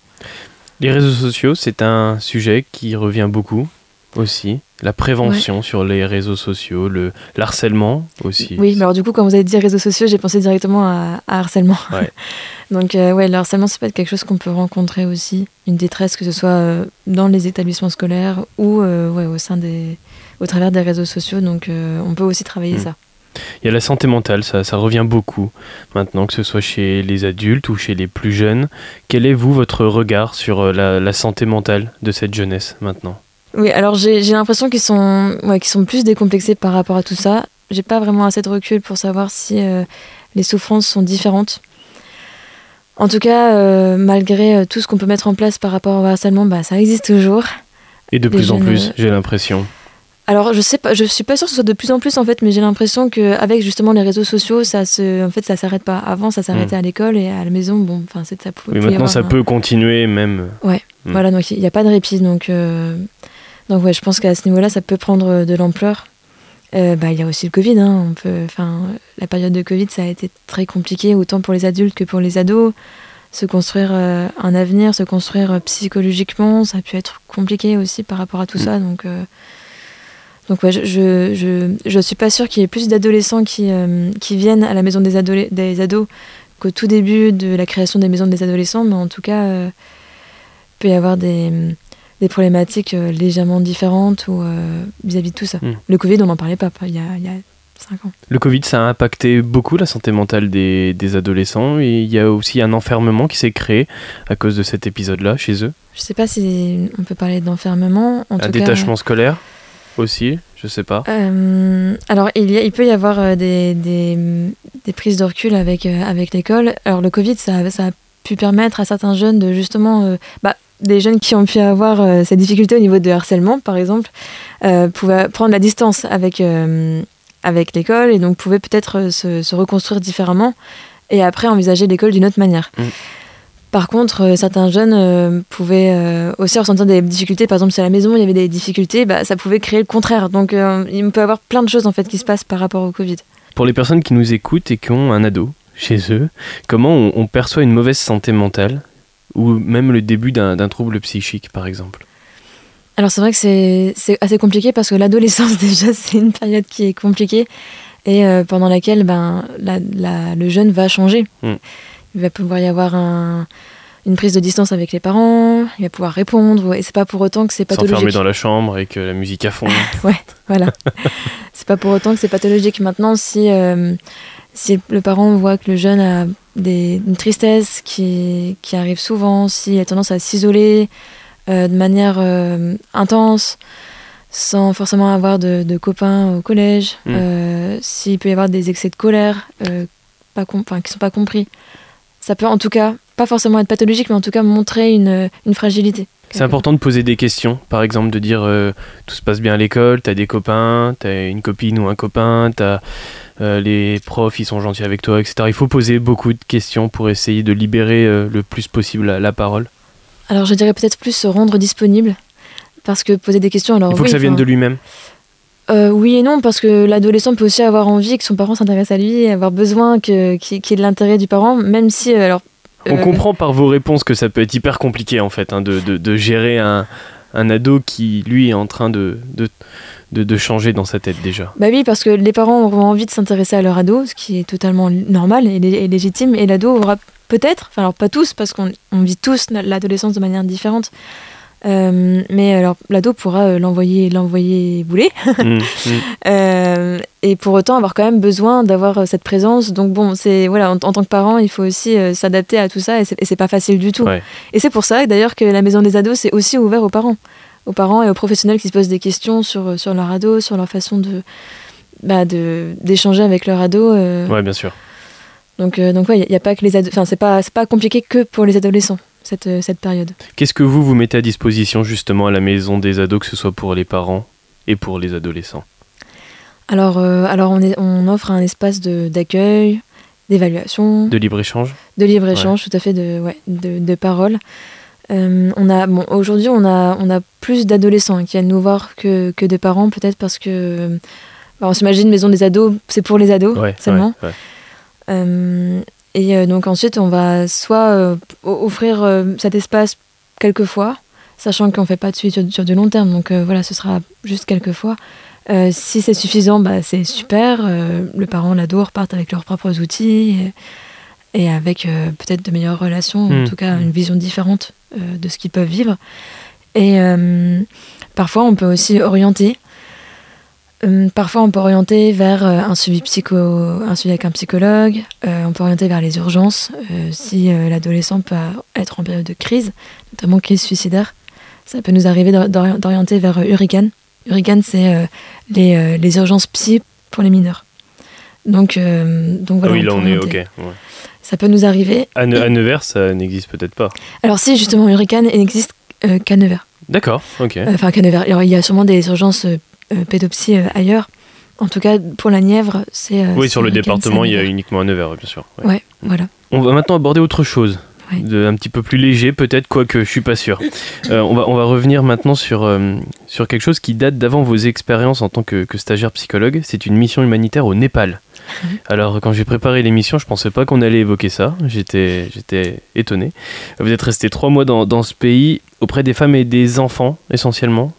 Les réseaux sociaux, c'est un sujet qui revient beaucoup aussi. La prévention sur les réseaux sociaux, le l'harcèlement aussi. Oui, mais alors du coup, quand vous avez dit réseaux sociaux, j'ai pensé directement à, à harcèlement. Ouais. (laughs) Donc euh, ouais, le harcèlement, c'est pas quelque chose qu'on peut rencontrer aussi. Une détresse, que ce soit euh, dans les établissements scolaires ou euh, ouais, au sein des, au travers des réseaux sociaux. Donc euh, on peut aussi travailler Mm. ça. Il y a la santé mentale, ça, ça revient beaucoup maintenant, que ce soit chez les adultes ou chez les plus jeunes. Quel est, vous, votre regard sur la, la santé mentale de cette jeunesse maintenant? Oui, alors j'ai l'impression qu'ils sont, ouais, sont plus décomplexés par rapport à tout ça. J'ai pas vraiment assez de recul pour savoir si euh, les souffrances sont différentes. En tout cas, euh, malgré euh, tout ce qu'on peut mettre en place par rapport au harcèlement, bah, ça existe toujours. Et de Les plus en plus, j'ai l'impression. Alors je sais pas, je suis pas sûre que ce soit de plus en plus en fait, mais j'ai l'impression que avec justement les réseaux sociaux, ça se, en fait, ça s'arrête pas. Avant, ça s'arrêtait à l'école et à la maison, bon, enfin, c'est ça pouvait. Oui, maintenant, ça un- peut continuer même. Mm. Voilà, donc il n'y a pas de répit, donc euh, donc ouais, je pense qu'à ce niveau-là, ça peut prendre de l'ampleur. Euh, bah, il y a aussi le Covid, hein, on peut, enfin, la période de Covid, ça a été très compliqué, autant pour les adultes que pour les ados. Se construire euh, un avenir, se construire euh, psychologiquement, ça a pu être compliqué aussi par rapport à tout Mm. ça. Donc, euh, donc ouais, je, je, je, je suis pas sûre qu'il y ait plus d'adolescents qui, euh, qui viennent à la maison des, des ados qu'au tout début de la création des maisons des adolescents, mais en tout cas, euh, il peut y avoir des, des problématiques euh, légèrement différentes ou, euh, vis-à-vis de tout ça. Mm. Le Covid, on n'en parlait pas il y a, il y a 5 ans. Le Covid, ça a impacté beaucoup la santé mentale des, des adolescents et il y a aussi un enfermement qui s'est créé à cause de cet épisode-là chez eux. Je sais pas si on peut parler d'enfermement. En un tout détachement scolaire aussi, je sais pas. euh, alors il, y a- il peut y avoir des, des, des prises de recul avec, euh, avec l'école. Alors le Covid, ça, a- ça a pu permettre à certains jeunes de justement, euh, bah, des jeunes qui ont pu avoir euh, ces difficultés au niveau de harcèlement, par exemple, euh, pouvaient prendre la distance avec, euh, avec l'école et donc pouvaient peut-être euh, se, se reconstruire différemment et après envisager l'école d'une autre manière. Mm. Par contre, certains jeunes pouvaient aussi ressentir des difficultés. Par exemple, si à la maison il y avait des difficultés, bah, ça pouvait créer le contraire. Donc, il peut y avoir plein de choses en fait qui se passent par rapport au Covid. Pour les personnes qui nous écoutent et qui ont un ado chez eux, comment on, on perçoit une mauvaise santé mentale? Ou même le début d'un trouble psychique, par exemple Alors, c'est vrai que c'est assez compliqué parce que l'adolescence, (laughs) déjà, c'est une période qui est compliquée et euh, pendant laquelle ben, la- la- le jeune va changer. Mm. Il va pouvoir y avoir un- une prise de distance avec les parents, il va pouvoir répondre, et c'est pas pour autant que c'est S'enfermer pathologique. dans la chambre avec euh, la musique à fond. (laughs) Voilà. c'est pas pour autant que c'est pathologique. Maintenant, si, euh, si le parent voit que le jeune a des, une tristesse qui, qui arrive souvent, s'il a tendance à s'isoler euh, de manière euh, intense, sans forcément avoir de, de copains au collège, Mm. euh, s'il peut y avoir des excès de colère pas com- qui sont pas compris, ça peut en tout cas, pas forcément être pathologique, mais en tout cas montrer une, une fragilité. C'est important de poser des questions, par exemple de dire tout se passe bien à l'école, t'as des copains, t'as une copine ou un copain, t'as euh, les profs, ils sont gentils avec toi, etc. Il faut poser beaucoup de questions pour essayer de libérer euh, le plus possible la, la parole. Alors je dirais peut-être plus se rendre disponible. Parce que poser des questions, alors Il faut oui, que ça vienne de lui-même. euh, oui et non, parce que l'adolescent peut aussi avoir envie que son parent s'intéresse à lui, avoir besoin que- qu'il y ait de l'intérêt du parent, même si, alors... On comprend par vos réponses que ça peut être hyper compliqué en fait, hein, de, de- de gérer un, un ado qui lui est en train de, de, de- de changer dans sa tête déjà. Bah oui, parce que les parents auront envie de s'intéresser à leur ado, ce qui est totalement normal et, et légitime, et l'ado aura peut-être, enfin alors pas tous, parce qu'on on vit tous la- l'adolescence de manière différente, euh, mais alors l'ado pourra euh, l'envoyer l'envoyer bouler, (laughs) Mm, mm. Euh, et pour autant avoir quand même besoin d'avoir cette présence. Donc bon, c'est voilà, en, en tant que parent, il faut aussi s'adapter à tout ça, et c'est et c'est pas facile du tout. Ouais. Et c'est pour ça d'ailleurs que la maison des ados c'est aussi ouvert aux parents, aux parents et aux professionnels qui se posent des questions sur euh, sur leur ado, sur leur façon de bah, de d'échanger avec leur ado. euh. Ouais, bien sûr. Donc euh, donc ouais, il y, a pas que les enfin c'est pas pas compliqué que pour les adolescents cette euh, cette période. Qu'est-ce que vous vous mettez à disposition justement à la maison des ados, que ce soit pour les parents et pour les adolescents? Alors euh, alors on est on offre un espace d'accueil, d'évaluation. De libre-échange? De libre échange, tout à fait, de, ouais, de, de paroles. Euh, on a, bon, aujourd'hui, on a, on a plus d'adolescents qui viennent nous voir que, que de parents, peut-être parce que bah, on s'imagine maison des ados, c'est pour les ados Ouais, seulement. ouais, ouais. Euh, et euh, donc ensuite, on va soit euh, offrir euh, cet espace quelques fois, sachant qu'on ne fait pas de suite sur, sur du long terme. Donc euh, voilà, ce sera juste quelques fois. Euh, si c'est suffisant, bah, c'est super. Euh, le parent, l'ado repartent avec leurs propres outils et, et avec euh, peut-être de meilleures relations, en Mm. tout cas une vision différente euh, de ce qu'ils peuvent vivre. Et euh, parfois, on peut aussi orienter. Parfois, on peut orienter vers un suivi psycho, un suivi avec un psychologue. On peut orienter vers les urgences si l'adolescent peut être en période de crise, notamment crise suicidaire. Ça peut nous arriver d'or- d'ori- d'orienter vers Hurricane. Hurricane, c'est les, les urgences psy pour les mineurs. Donc, euh, donc Ah voilà. oui, on là on est ok. ouais. Ça peut nous arriver. À, Ne- à Nevers, ça n'existe peut-être pas. Alors si justement Hurricane, il n'existe euh, qu'à Nevers. D'accord, ok. Euh, Enfin, qu'à Nevers. Alors, il y a sûrement des urgences euh, pédopsie ailleurs. En tout cas, pour la Nièvre, c'est. oui, sur le département, il y a uniquement à Nevers, bien sûr. ouais. Ouais, voilà. On va maintenant aborder autre chose. Ouais. De, un petit peu plus léger, peut-être, quoique je suis pas sûr. Euh, on, va, on va revenir maintenant sur, euh, sur quelque chose qui date d'avant vos expériences en tant que, que stagiaire psychologue. C'est une mission humanitaire au Népal. Alors, quand j'ai préparé l'émission, je pensais pas qu'on allait évoquer ça. J'étais, j'étais étonné. Vous êtes resté trois mois dans, dans ce pays auprès des femmes et des enfants, essentiellement,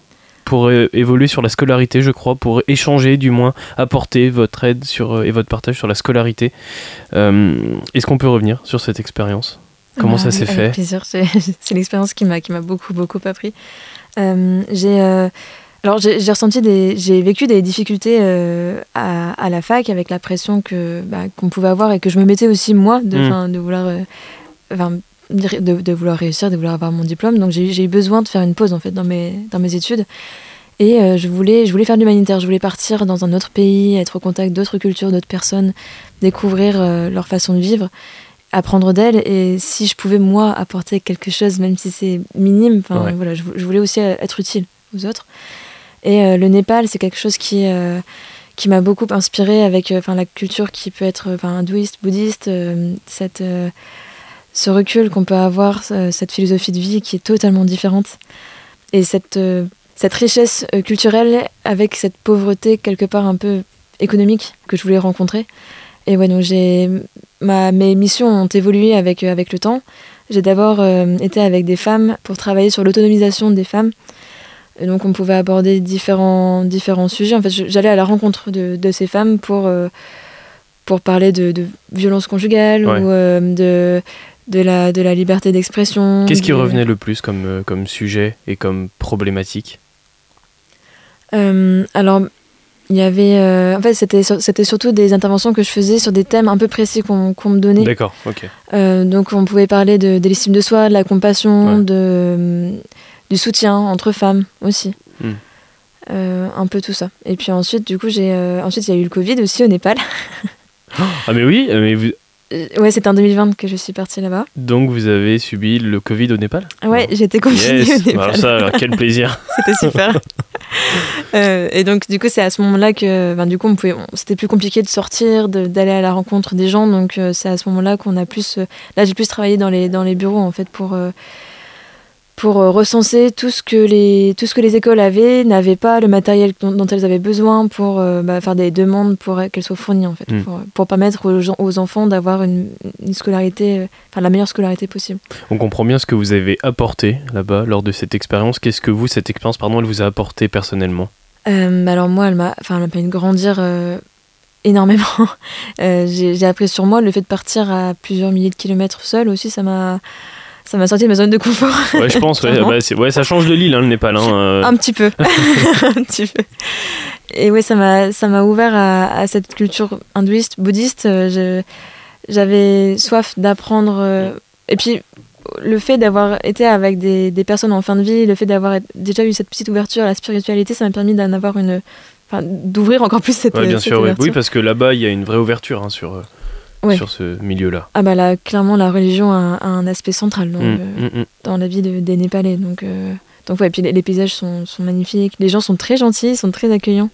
pour euh, évoluer sur la scolarité, je crois, pour échanger, du moins, apporter votre aide sur, euh, et votre partage sur la scolarité. Euh, Est-ce qu'on peut revenir sur cette expérience? Comment ça oui, s'est fait? plaisir. C'est (laughs) c'est l'expérience qui m'a qui m'a beaucoup beaucoup appris. Euh, j'ai alors j'ai ressenti des j'ai vécu des difficultés euh, à, à la fac avec la pression que bah, qu'on pouvait avoir et que je me mettais aussi moi de Mm. de vouloir euh, de, de vouloir réussir, de vouloir avoir mon diplôme. Donc j'ai eu- besoin de faire une pause en fait dans mes dans mes études. Et euh, je voulais je voulais faire de l'humanitaire. Je voulais partir dans un autre pays, être au contact d'autres cultures, d'autres personnes, découvrir leur façon de vivre apprendre d'elle et si je pouvais moi apporter quelque chose même si c'est minime Ouais. voilà je, vou- je voulais aussi être utile aux autres et euh, le Népal c'est quelque chose qui euh, qui m'a beaucoup inspiré avec euh, enfin la culture qui peut être hindouiste bouddhiste cette ce recul qu'on peut avoir cette philosophie de vie qui est totalement différente et cette cette richesse culturelle avec cette pauvreté quelque part un peu économique que je voulais rencontrer et ouais donc j'ai ma, mes missions ont évolué avec, avec le temps. J'ai d'abord été avec des femmes pour travailler sur l'autonomisation des femmes. Et donc on pouvait aborder différents, différents sujets. En fait, j'allais à la rencontre de, de ces femmes pour, euh, pour parler de, de violence conjugale Ouais. ou euh, de, de, la, de la liberté d'expression. Qu'est-ce qui revenait le plus comme, euh, comme sujet et comme problématique? Euh, alors, il y avait. en fait, c'était c'était surtout des interventions que je faisais sur des thèmes un peu précis qu'on qu'on me donnait. D'accord, ok. Donc on pouvait parler de, de l'estime de soi, de la compassion, Ouais. de, du soutien entre femmes aussi. Mm. Euh, un peu tout ça. Et puis ensuite, du coup, j'ai euh, ensuite il y a eu le Covid aussi au Népal. (laughs) Ah mais oui, euh, mais vous- Euh, ouais, c'était en 2020 que je suis partie là-bas. donc vous avez subi le Covid au Népal? Ouais, j'étais confinée Yes, au Népal. alors ça, alors, quel plaisir. (laughs) C'était super. (laughs) Et donc, du coup, c'est à ce moment-là que, ben, du coup, on pouvait, on- c'était plus compliqué de sortir, d'aller à la rencontre des gens. Donc, c'est à ce moment-là qu'on a plus, là, j'ai plus travaillé dans les, dans les bureaux, en fait, pour, pour euh, recenser tout ce que les, tout ce que les écoles avaient, n'avaient pas le matériel dont, dont elles avaient besoin pour euh, bah, faire des demandes pour qu'elles soient fournies, en fait, Mm. pour, pour permettre aux, gens- aux enfants d'avoir une, une scolarité, euh, enfin, la meilleure scolarité possible. On comprend bien ce que vous avez apporté là-bas lors de cette expérience. Qu'est-ce que vous, cette expérience, pardon, elle vous a apporté personnellement? Euh, alors moi, elle m'a, enfin, elle m'a permis de grandir euh, énormément. (laughs) J'ai, j'ai appris sur moi le fait de partir à plusieurs milliers de kilomètres seul aussi, ça m'a, ça m'a sorti de ma zone de confort. Ouais, je pense, ouais, bah, ça change de l'île, hein, le Népal. hein, euh. Un petit peu, (laughs) un petit peu. Et ouais, ça m'a, ça m'a ouvert à, à cette culture hindouiste, bouddhiste. Euh, j'avais soif d'apprendre. euh, et puis le fait d'avoir été avec des, des personnes en fin de vie, le fait d'avoir déjà eu cette petite ouverture à la spiritualité, ça m'a permis d'en avoir une, enfin, d'ouvrir encore plus cette, Ouais, bien cette sûr, oui. ouverture. oui, parce que là-bas, il y a une vraie ouverture hein, sur, Ouais. sur ce milieu-là. Ah bah là, clairement, la religion a, a un aspect central dans, Mm, le- mm, mm. dans la vie de- des Népalais. Donc, euh, donc ouais, et puis les, les paysages sont, sont magnifiques, les gens sont très gentils, sont très accueillants.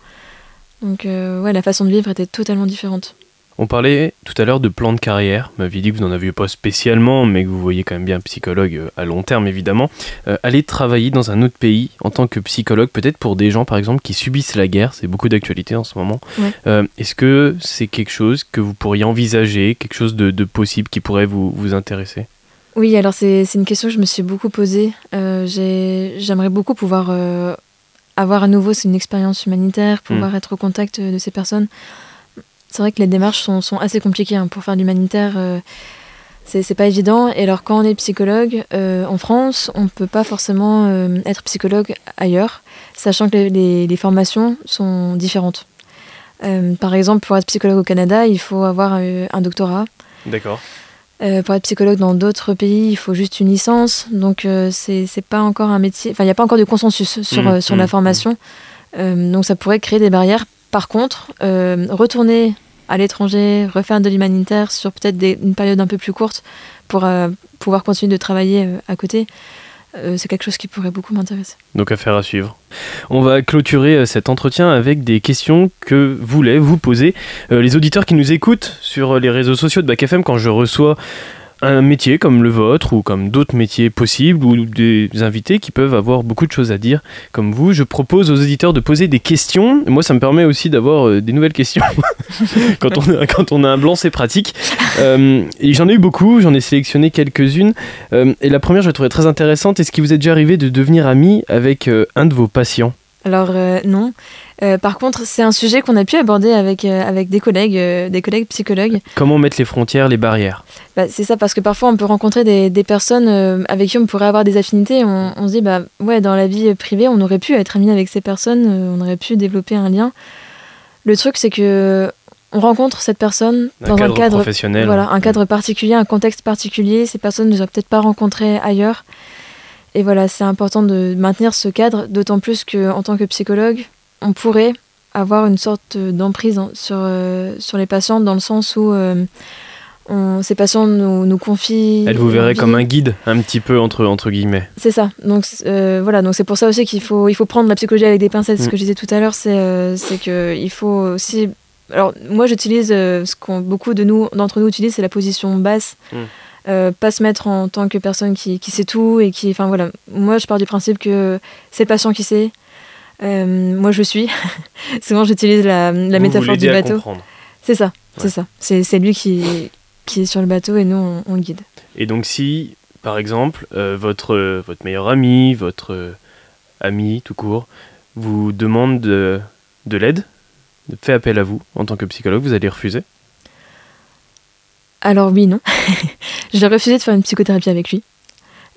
Donc euh, ouais, la façon de vivre était totalement différente. On parlait tout à l'heure de plan de carrière. Vous m'aviez dit que vous n'en aviez pas spécialement, mais que vous voyez quand même bien un psychologue euh, à long terme, évidemment. Euh, aller travailler dans un autre pays en tant que psychologue, peut-être pour des gens, par exemple, qui subissent la guerre, c'est beaucoup d'actualité en ce moment. Euh, est-ce que c'est quelque chose que vous pourriez envisager, quelque chose de, possible qui pourrait vous, vous intéresser? Oui, alors c'est une question que je me suis beaucoup posée. J'aimerais beaucoup pouvoir avoir à nouveau une expérience humanitaire, pouvoir hmm. être au contact de ces personnes. C'est vrai que les démarches sont, sont assez compliquées hein. pour faire de l'humanitaire. Euh, c'est pas évident. Et alors, quand on est psychologue euh, en France, on ne peut pas forcément euh, être psychologue ailleurs, sachant que les, les, formations sont différentes. par exemple, pour être psychologue au Canada, il faut avoir un doctorat. D'accord. pour être psychologue dans d'autres pays, il faut juste une licence. Donc, c'est pas encore un métier. Enfin, il n'y a pas encore de consensus sur, mmh, sur la mmh, formation. Mmh. donc, ça pourrait créer des barrières par contre, euh, retourner à l'étranger, refaire de l'humanitaire sur peut-être une période un peu plus courte pour euh, pouvoir continuer de travailler euh, à côté, c'est quelque chose qui pourrait beaucoup m'intéresser. Donc affaire à suivre. On va clôturer cet entretien avec des questions que voulaient vous poser les auditeurs qui nous écoutent sur les réseaux sociaux de Bac FM quand je reçois un métier comme le vôtre ou comme d'autres métiers possibles ou des invités qui peuvent avoir beaucoup de choses à dire comme vous. Je propose aux auditeurs de poser des questions. Moi, ça me permet aussi d'avoir euh, des nouvelles questions. (laughs) quand, on a, un blanc, c'est pratique. Euh, et j'en ai eu beaucoup, j'en ai sélectionné quelques-unes. Euh, et la première, je la trouvais très intéressante. Est-ce qu'il vous est déjà arrivé de devenir ami avec un de vos patients? Alors, non. Euh, par contre, c'est un sujet qu'on a pu aborder avec, euh, avec des collègues, euh, des collègues psychologues. Comment mettre les frontières, les barrières bah, C'est ça, parce que parfois on peut rencontrer des, des personnes avec qui on pourrait avoir des affinités. On, on, se dit, bah ouais, dans la vie privée, on aurait pu être ami avec ces personnes, on aurait pu développer un lien. Le truc, c'est que on rencontre cette personne dans un cadre professionnel, voilà, un cadre particulier, un contexte particulier. Ces personnes ne sont peut-être pas rencontrées ailleurs. Et voilà, c'est important de maintenir ce cadre, d'autant plus qu'en tant que psychologue, on pourrait avoir une sorte d'emprise sur, euh, sur les patients dans le sens où euh, ces patients nous, nous confient. Elle vous verrait comme un guide, un petit peu entre, entre guillemets. C'est ça. Donc euh, voilà, donc c'est pour ça aussi qu'il faut, il faut prendre la psychologie avec des pincettes. Ce mm. que je disais tout à l'heure, c'est c'est qu'il faut aussi. Alors moi j'utilise ce qu'on beaucoup de nous d'entre nous utilisent, c'est la position basse. Mm. pas se mettre en tant que personne qui, qui sait tout et qui. Enfin voilà, moi je pars du principe que c'est le patient qui sait, euh, moi, je suis. (laughs) Souvent, j'utilise la, la métaphore du bateau. C'est ça, c'est ça. C'est lui qui, qui est sur le bateau et nous, on, le guide. Et donc, si, par exemple, euh, votre, votre meilleur ami, votre ami tout court, vous demande de, de l'aide, fait appel à vous en tant que psychologue, vous allez refuser? Alors oui, non. (laughs) J'ai refusé de faire une psychothérapie avec lui.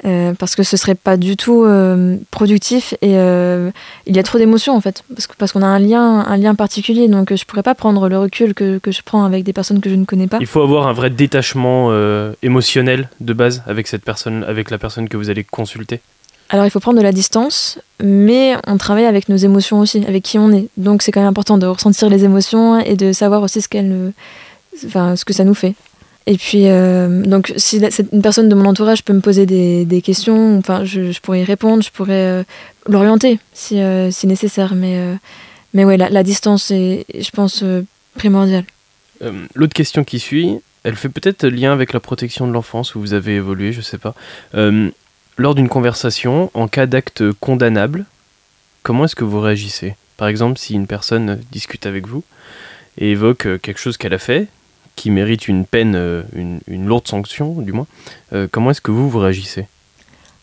Euh, parce que ce serait pas du tout euh, productif et euh, il y a trop d'émotions en fait parce que parce qu'on a un lien un lien particulier donc je pourrais pas prendre le recul que, que, je prends avec des personnes que je ne connais pas. Il faut avoir un vrai détachement émotionnel de base avec cette personne avec la personne que vous allez consulter. Alors il faut prendre de la distance mais on travaille avec nos émotions aussi avec qui on est donc c'est quand même important de ressentir les émotions et de savoir aussi ce qu'elle enfin ce que ça nous fait. Et puis, euh, donc, si une personne de mon entourage peut me poser des, questions, enfin, je, pourrais y répondre, je pourrais euh, l'orienter si, euh, si, nécessaire. Mais, mais ouais, la, la, distance est, je pense, primordiale. L'autre question qui suit, elle fait peut-être lien avec la protection de l'enfance où vous avez évolué, je sais pas. lors d'une conversation, en cas d'acte condamnable, comment est-ce que vous réagissez? Par exemple, si une personne discute avec vous et évoque quelque chose qu'elle a fait, qui mérite une peine, euh, une, une lourde sanction du moins, euh, comment est-ce que vous, vous réagissez?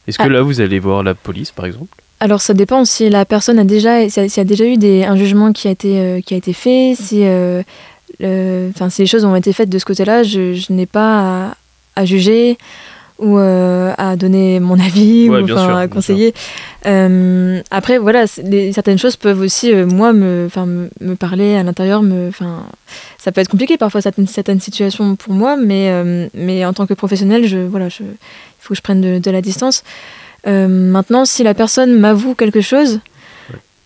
Est-ce que ah. là, vous allez voir la police, par exemple? Alors ça dépend si la personne a déjà, s'il y a déjà eu des, un jugement qui a été, euh, qui a été fait, si, enfin, si les choses ont été faites de ce côté-là, je, je n'ai pas à, à, juger ou euh, à donner mon avis ou enfin, à conseiller. Euh, après, voilà, certaines choses peuvent aussi, euh, moi, me, me, me parler à l'intérieur. Ça peut être compliqué parfois, certaines, certaines situations pour moi, mais, mais en tant que professionnel, je, voilà, je, il faut que je prenne de, de la distance. maintenant, si la personne m'avoue quelque chose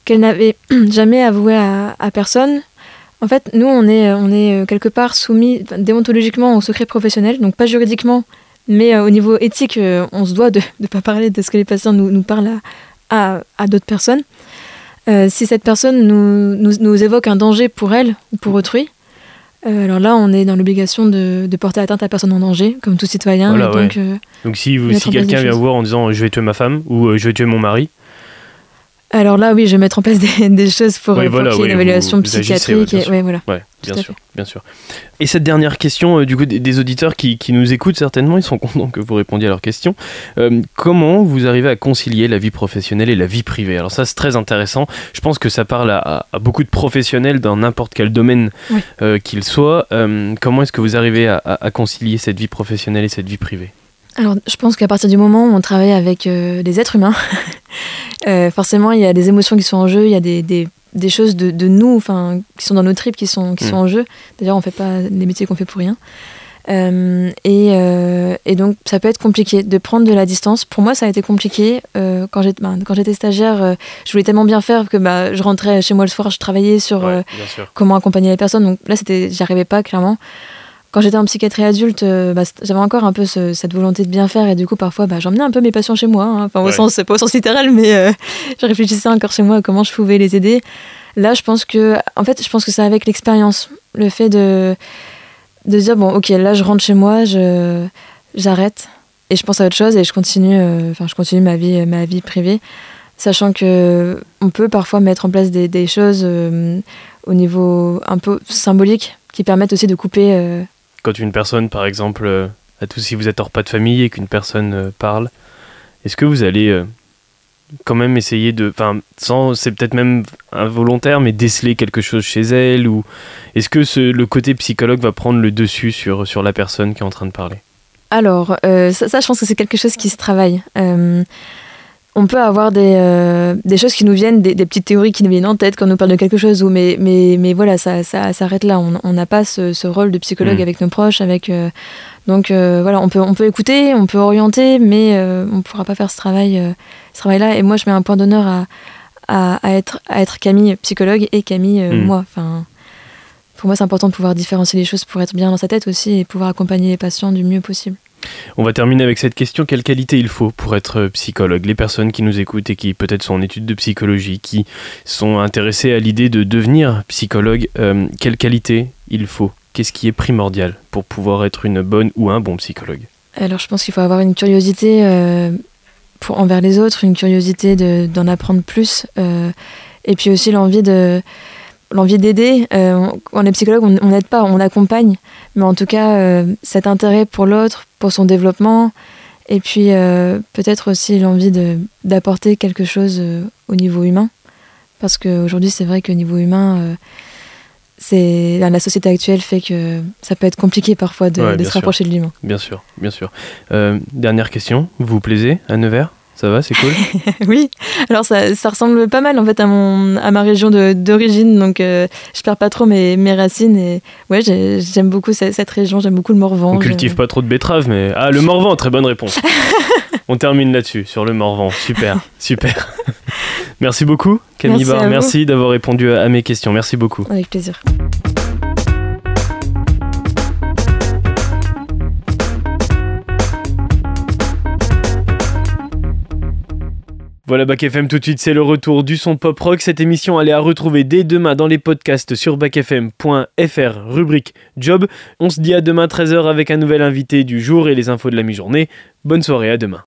qu'elle n'avait (clears throat) jamais avoué à, à personne, en fait, nous, on est, on est quelque part soumis déontologiquement au secret professionnel, donc pas juridiquement, mais euh, au niveau éthique, euh, on se doit de ne pas parler de ce que les patients nous, nous parlent à, à, d'autres personnes. Euh, si cette personne nous, nous, nous, évoque un danger pour elle ou pour autrui, alors là, on est dans l'obligation de, de porter atteinte à personne en danger, comme tout citoyen. Voilà, donc, Donc si, vous- si quelqu'un vient choses. voir en disant je vais tuer ma femme ou je vais tuer mon mari, alors là, oui, je vais mettre en place des, (laughs) des choses pour, Oui, pour voilà, ait oui, une évaluation vous psychiatrique. ouais, bien et, sûr. ouais, voilà. ouais, bien sûr, bien sûr. Et cette dernière question, euh, du coup, des, auditeurs qui, qui nous écoutent certainement, ils sont (laughs) contents que vous répondiez à leurs questions. Euh, comment vous arrivez à concilier la vie professionnelle et la vie privée? Alors ça, c'est très intéressant. Je pense que ça parle à, à- à beaucoup de professionnels dans n'importe quel domaine Oui. euh, qu'il soit. Euh, comment est-ce que vous arrivez à concilier cette vie professionnelle et cette vie privée? Alors, je pense qu'à partir du moment où on travaille avec euh, des êtres humains, (laughs) euh, forcément, il y a des émotions qui sont en jeu, il y a des, des, des choses de, de nous, enfin, qui sont dans nos tripes, qui sont, qui Mm. sont en jeu. D'ailleurs, on fait pas les métiers qu'on fait pour rien. Euh, et, euh, et donc, ça peut être compliqué de prendre de la distance. Pour moi, ça a été compliqué. Euh, quand j'étais ben, quand j'étais stagiaire, je voulais tellement bien faire que bah, je rentrais chez moi le soir, je travaillais sur comment accompagner les personnes. Donc là, c'était, j'y arrivais pas clairement. Quand j'étais en psychiatrie adulte, euh, bah, j'avais encore un peu ce- cette volonté de bien faire et du coup, parfois, bah, j'emmenais un peu mes patients chez moi. hein. Enfin, au Ouais. sens, pas au sens littéral, mais euh, (laughs) je réfléchissais encore chez moi à comment je pouvais les aider. Là, je pense que, en fait, je pense que c'est avec l'expérience, le fait de de dire bon, ok, là, je rentre chez moi, je j'arrête et je pense à autre chose et je continue, euh, enfin, je continue ma vie, ma vie privée, sachant que on peut parfois mettre en place des, des choses euh, au niveau un peu symbolique qui permettent aussi de couper. Quand une personne, par exemple, euh, à tous si vous êtes hors pas de famille et qu'une personne euh, parle, est-ce que vous allez euh, quand même essayer de, enfin, sans, c'est peut-être même involontaire, mais déceler quelque chose chez elle ou est-ce que le côté psychologue va prendre le dessus sur sur la personne qui est en train de parler? Alors, ça, je pense que c'est quelque chose qui se travaille. On peut avoir des, euh, des choses qui nous viennent, des, des petites théories qui nous viennent en tête quand on nous parle de quelque chose, ou mais, mais, mais voilà, ça, ça s'arrête là. On n'a pas ce, ce rôle de psychologue Mm. avec nos proches. Avec, euh, donc euh, voilà, on peut, on peut écouter, on peut orienter, mais on ne pourra pas faire ce travail, euh, ce travail-là. Et moi, je mets un point d'honneur à, à, à être, à être Camille psychologue et Camille Mm. moi. Enfin, pour moi, c'est important de pouvoir différencier les choses pour être bien dans sa tête aussi et pouvoir accompagner les patients du mieux possible. On va terminer avec cette question. Quelle qualité il faut pour être psychologue? Les personnes qui nous écoutent et qui peut-être sont en études de psychologie, qui sont intéressées à l'idée de devenir psychologue, euh, quelle qualité il faut? Qu'est-ce qui est primordial pour pouvoir être une bonne ou un bon psychologue? Alors je pense qu'il faut avoir une curiosité euh, pour, envers les autres, une curiosité de- d'en apprendre plus, euh, et puis aussi l'envie de l'envie d'aider. On, est psychologue, on n'aide pas, on accompagne, mais en tout cas cet intérêt pour l'autre, pour son développement, et puis euh, peut-être aussi l'envie de- d'apporter quelque chose euh, au niveau humain, parce qu'aujourd'hui c'est vrai qu'au niveau humain euh, c'est la société actuelle fait que ça peut être compliqué parfois de, Ouais, de bien se sûr. rapprocher de l'humain. Bien sûr, bien sûr. Dernière question, vous vous plaisez à Nevers? Ça va, c'est cool (laughs) Oui, alors ça, ça ressemble pas mal en fait à, mon, à ma région d'origine, donc euh, je perds pas trop mes, mes racines et ouais, j'ai- j'aime beaucoup cette, cette région, j'aime beaucoup le Morvan. On cultive pas trop de betteraves, mais... Ah, le Morvan, très bonne réponse. (laughs) On termine là-dessus, sur le Morvan. Super, super. (laughs) Merci beaucoup, Camille Merci. Merci d'avoir répondu à mes questions. Merci beaucoup. Avec plaisir. Voilà Bac FM tout de suite, c'est le retour du son pop rock. Cette émission, elle est à retrouver dès demain dans les podcasts sur bacfm.fr, rubrique job. On se dit à demain 13h avec un nouvel invité du jour et les infos de la mi-journée. Bonne soirée, à demain.